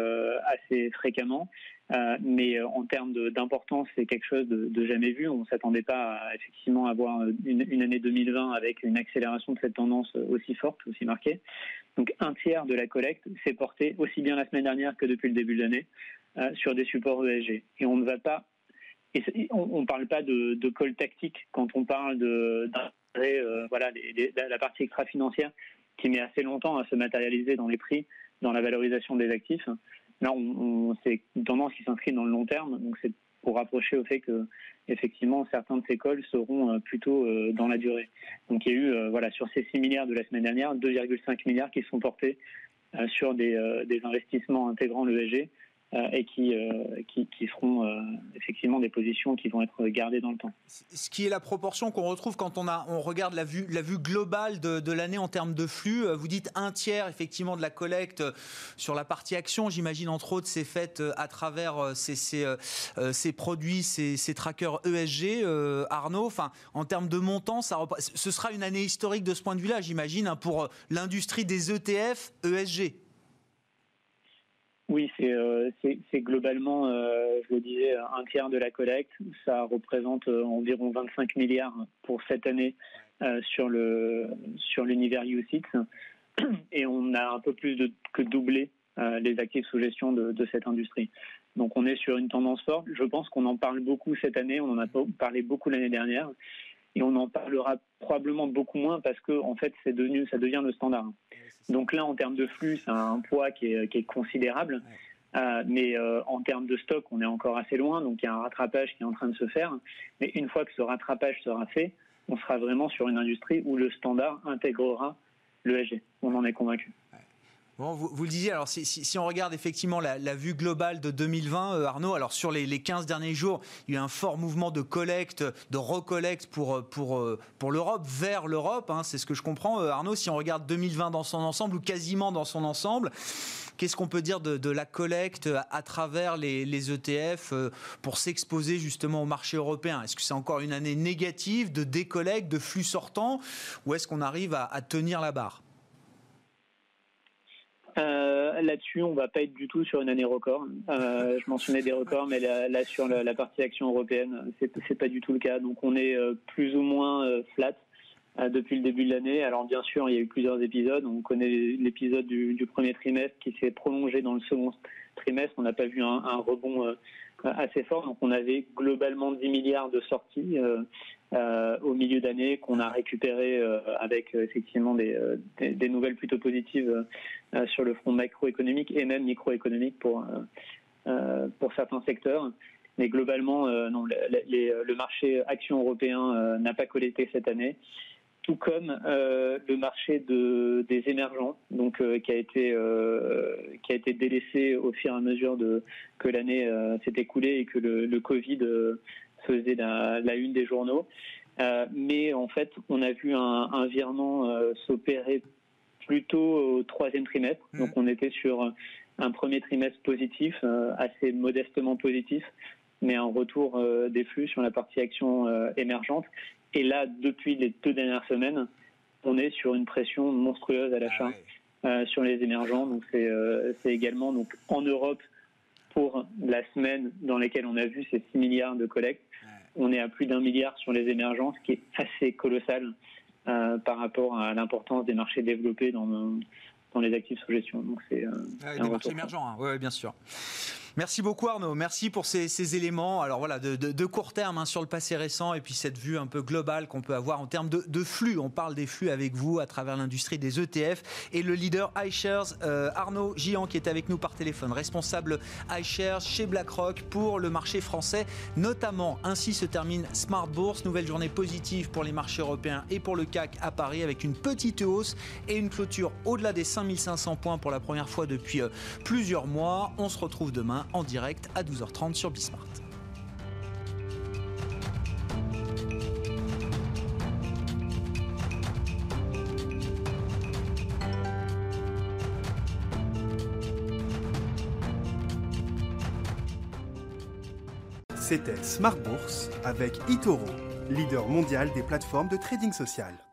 assez fréquemment, mais en termes d'importance, c'est quelque chose de, jamais vu. On ne s'attendait pas à, effectivement avoir une, année 2020 avec une accélération de cette tendance aussi forte, aussi marquée. Donc un tiers de la collecte s'est porté aussi bien la semaine dernière que depuis le début de l'année sur des supports ESG. Et on ne va pas, on ne parle pas de, de call tactique quand on parle de, la partie extra-financière qui met assez longtemps à se matérialiser dans les prix, dans la valorisation des actifs. Là, on, c'est une tendance qui s'inscrit dans le long terme, donc c'est pour rapprocher au fait que effectivement certains de ces calls seront euh, plutôt euh, dans la durée. Donc il y a eu euh, voilà sur ces 6 milliards de la semaine dernière 2,5 milliards qui sont portés sur des, des investissements intégrant l'ESG et qui, euh, qui, seront euh, effectivement des positions qui vont être gardées dans le temps. Ce qui est la proportion qu'on retrouve quand on, a, on regarde la vue, la vue globale de, de l'année en termes de flux. Vous dites un tiers effectivement de la collecte sur la partie action. J'imagine entre autres c'est fait à travers ces, ces, ces produits, ces, ces, trackers ESG. Arnaud, enfin, en termes de montant, ça, ce sera une année historique de ce point de vue-là, j'imagine, hein, pour l'industrie des ETF ESG. Oui, c'est euh, globalement, euh, je le disais, un tiers de la collecte. Ça représente euh, environ 25 milliards pour cette année euh, sur le sur l'univers UCITS. Et on a un peu plus que doublé les actifs sous gestion de, cette industrie. Donc on est sur une tendance forte. Je pense qu'on en parle beaucoup cette année. On en a parlé beaucoup l'année dernière et on en parlera probablement beaucoup moins parce que en fait c'est ça devient le standard. Donc là en termes de flux c'est un poids qui est, qui est considérable, euh, mais euh, en termes de stock on est encore assez loin donc il y a un rattrapage qui est en train de se faire. Mais une fois que ce rattrapage sera fait, on sera vraiment sur une industrie où le standard intégrera l'ESG. On en est convaincu. Bon, vous, le disiez, alors si, on regarde effectivement la, vue globale de 2020, euh, Arnaud, alors sur les, les, 15 derniers jours, il y a eu un fort mouvement de collecte, de recollecte pour, pour, euh, pour l'Europe, vers l'Europe, hein, c'est ce que je comprends. Euh, Arnaud, si on regarde 2020 dans son ensemble, ou quasiment dans son ensemble, qu'est-ce qu'on peut dire de, la collecte à, travers les, ETF euh, pour s'exposer justement au marché européen? Est-ce que c'est encore une année négative de décollecte, de flux sortants, ou est-ce qu'on arrive à tenir la barre? Euh, Là-dessus, on va pas être du tout sur une année record. Euh, je mentionnais des records, mais là, sur la, partie action européenne, c'est pas du tout le cas. Donc, on est euh, plus ou moins flat depuis le début de l'année. Alors, bien sûr, il y a eu plusieurs épisodes. On connaît l'épisode du, premier trimestre qui s'est prolongé dans le second trimestre. On n'a pas vu un, rebond assez fort. Donc, on avait globalement 10 milliards de sorties. Au milieu d'année qu'on a récupéré avec effectivement des, nouvelles plutôt positives sur le front macroéconomique et même microéconomique pour pour certains secteurs. Mais globalement, non, le marché action européen n'a pas collecté cette année tout comme euh, le marché de, des émergents, donc euh, qui a été euh, qui a été délaissé au fur et à mesure de que l'année s'est écoulée et que le, Covid faisait la, une des journaux. Euh, mais en fait, on a vu un, un virement euh, s'opérer plutôt au troisième trimestre. Mmh. Donc, on était sur un premier trimestre positif, euh, assez modestement positif, mais un retour des flux sur la partie action émergente. Et là, depuis les deux dernières semaines, on est sur une pression monstrueuse à l'achat ah ouais. sur les émergents. Donc, c'est également donc en Europe pour la semaine dans laquelle on a vu ces 6 milliards de collectes. On est à plus d'un milliard sur les émergents, ce qui est assez colossal euh, par rapport à l'importance des marchés développés dans, dans les actifs sous gestion. Donc c'est euh, ah, des marchés émergents, hein. oui, bien sûr. Merci beaucoup Arnaud, merci pour ces, éléments. Alors voilà, de, court terme hein, sur le passé récent et puis cette vue un peu globale qu'on peut avoir en termes de, flux. On parle des flux avec vous à travers l'industrie des ETF et le leader iShares, euh, Arnaud Gian, qui est avec nous par téléphone, responsable iShares chez BlackRock pour le marché français notamment. Ainsi se termine Smart Bourse, nouvelle journée positive pour les marchés européens et pour le CAC à Paris avec une petite hausse et une clôture au-delà des 5500 points pour la première fois depuis euh, plusieurs mois. On se retrouve en direct à 12h30 sur Bismart. C'était Smart Bourse avec Itoro, leader mondial des plateformes de trading social.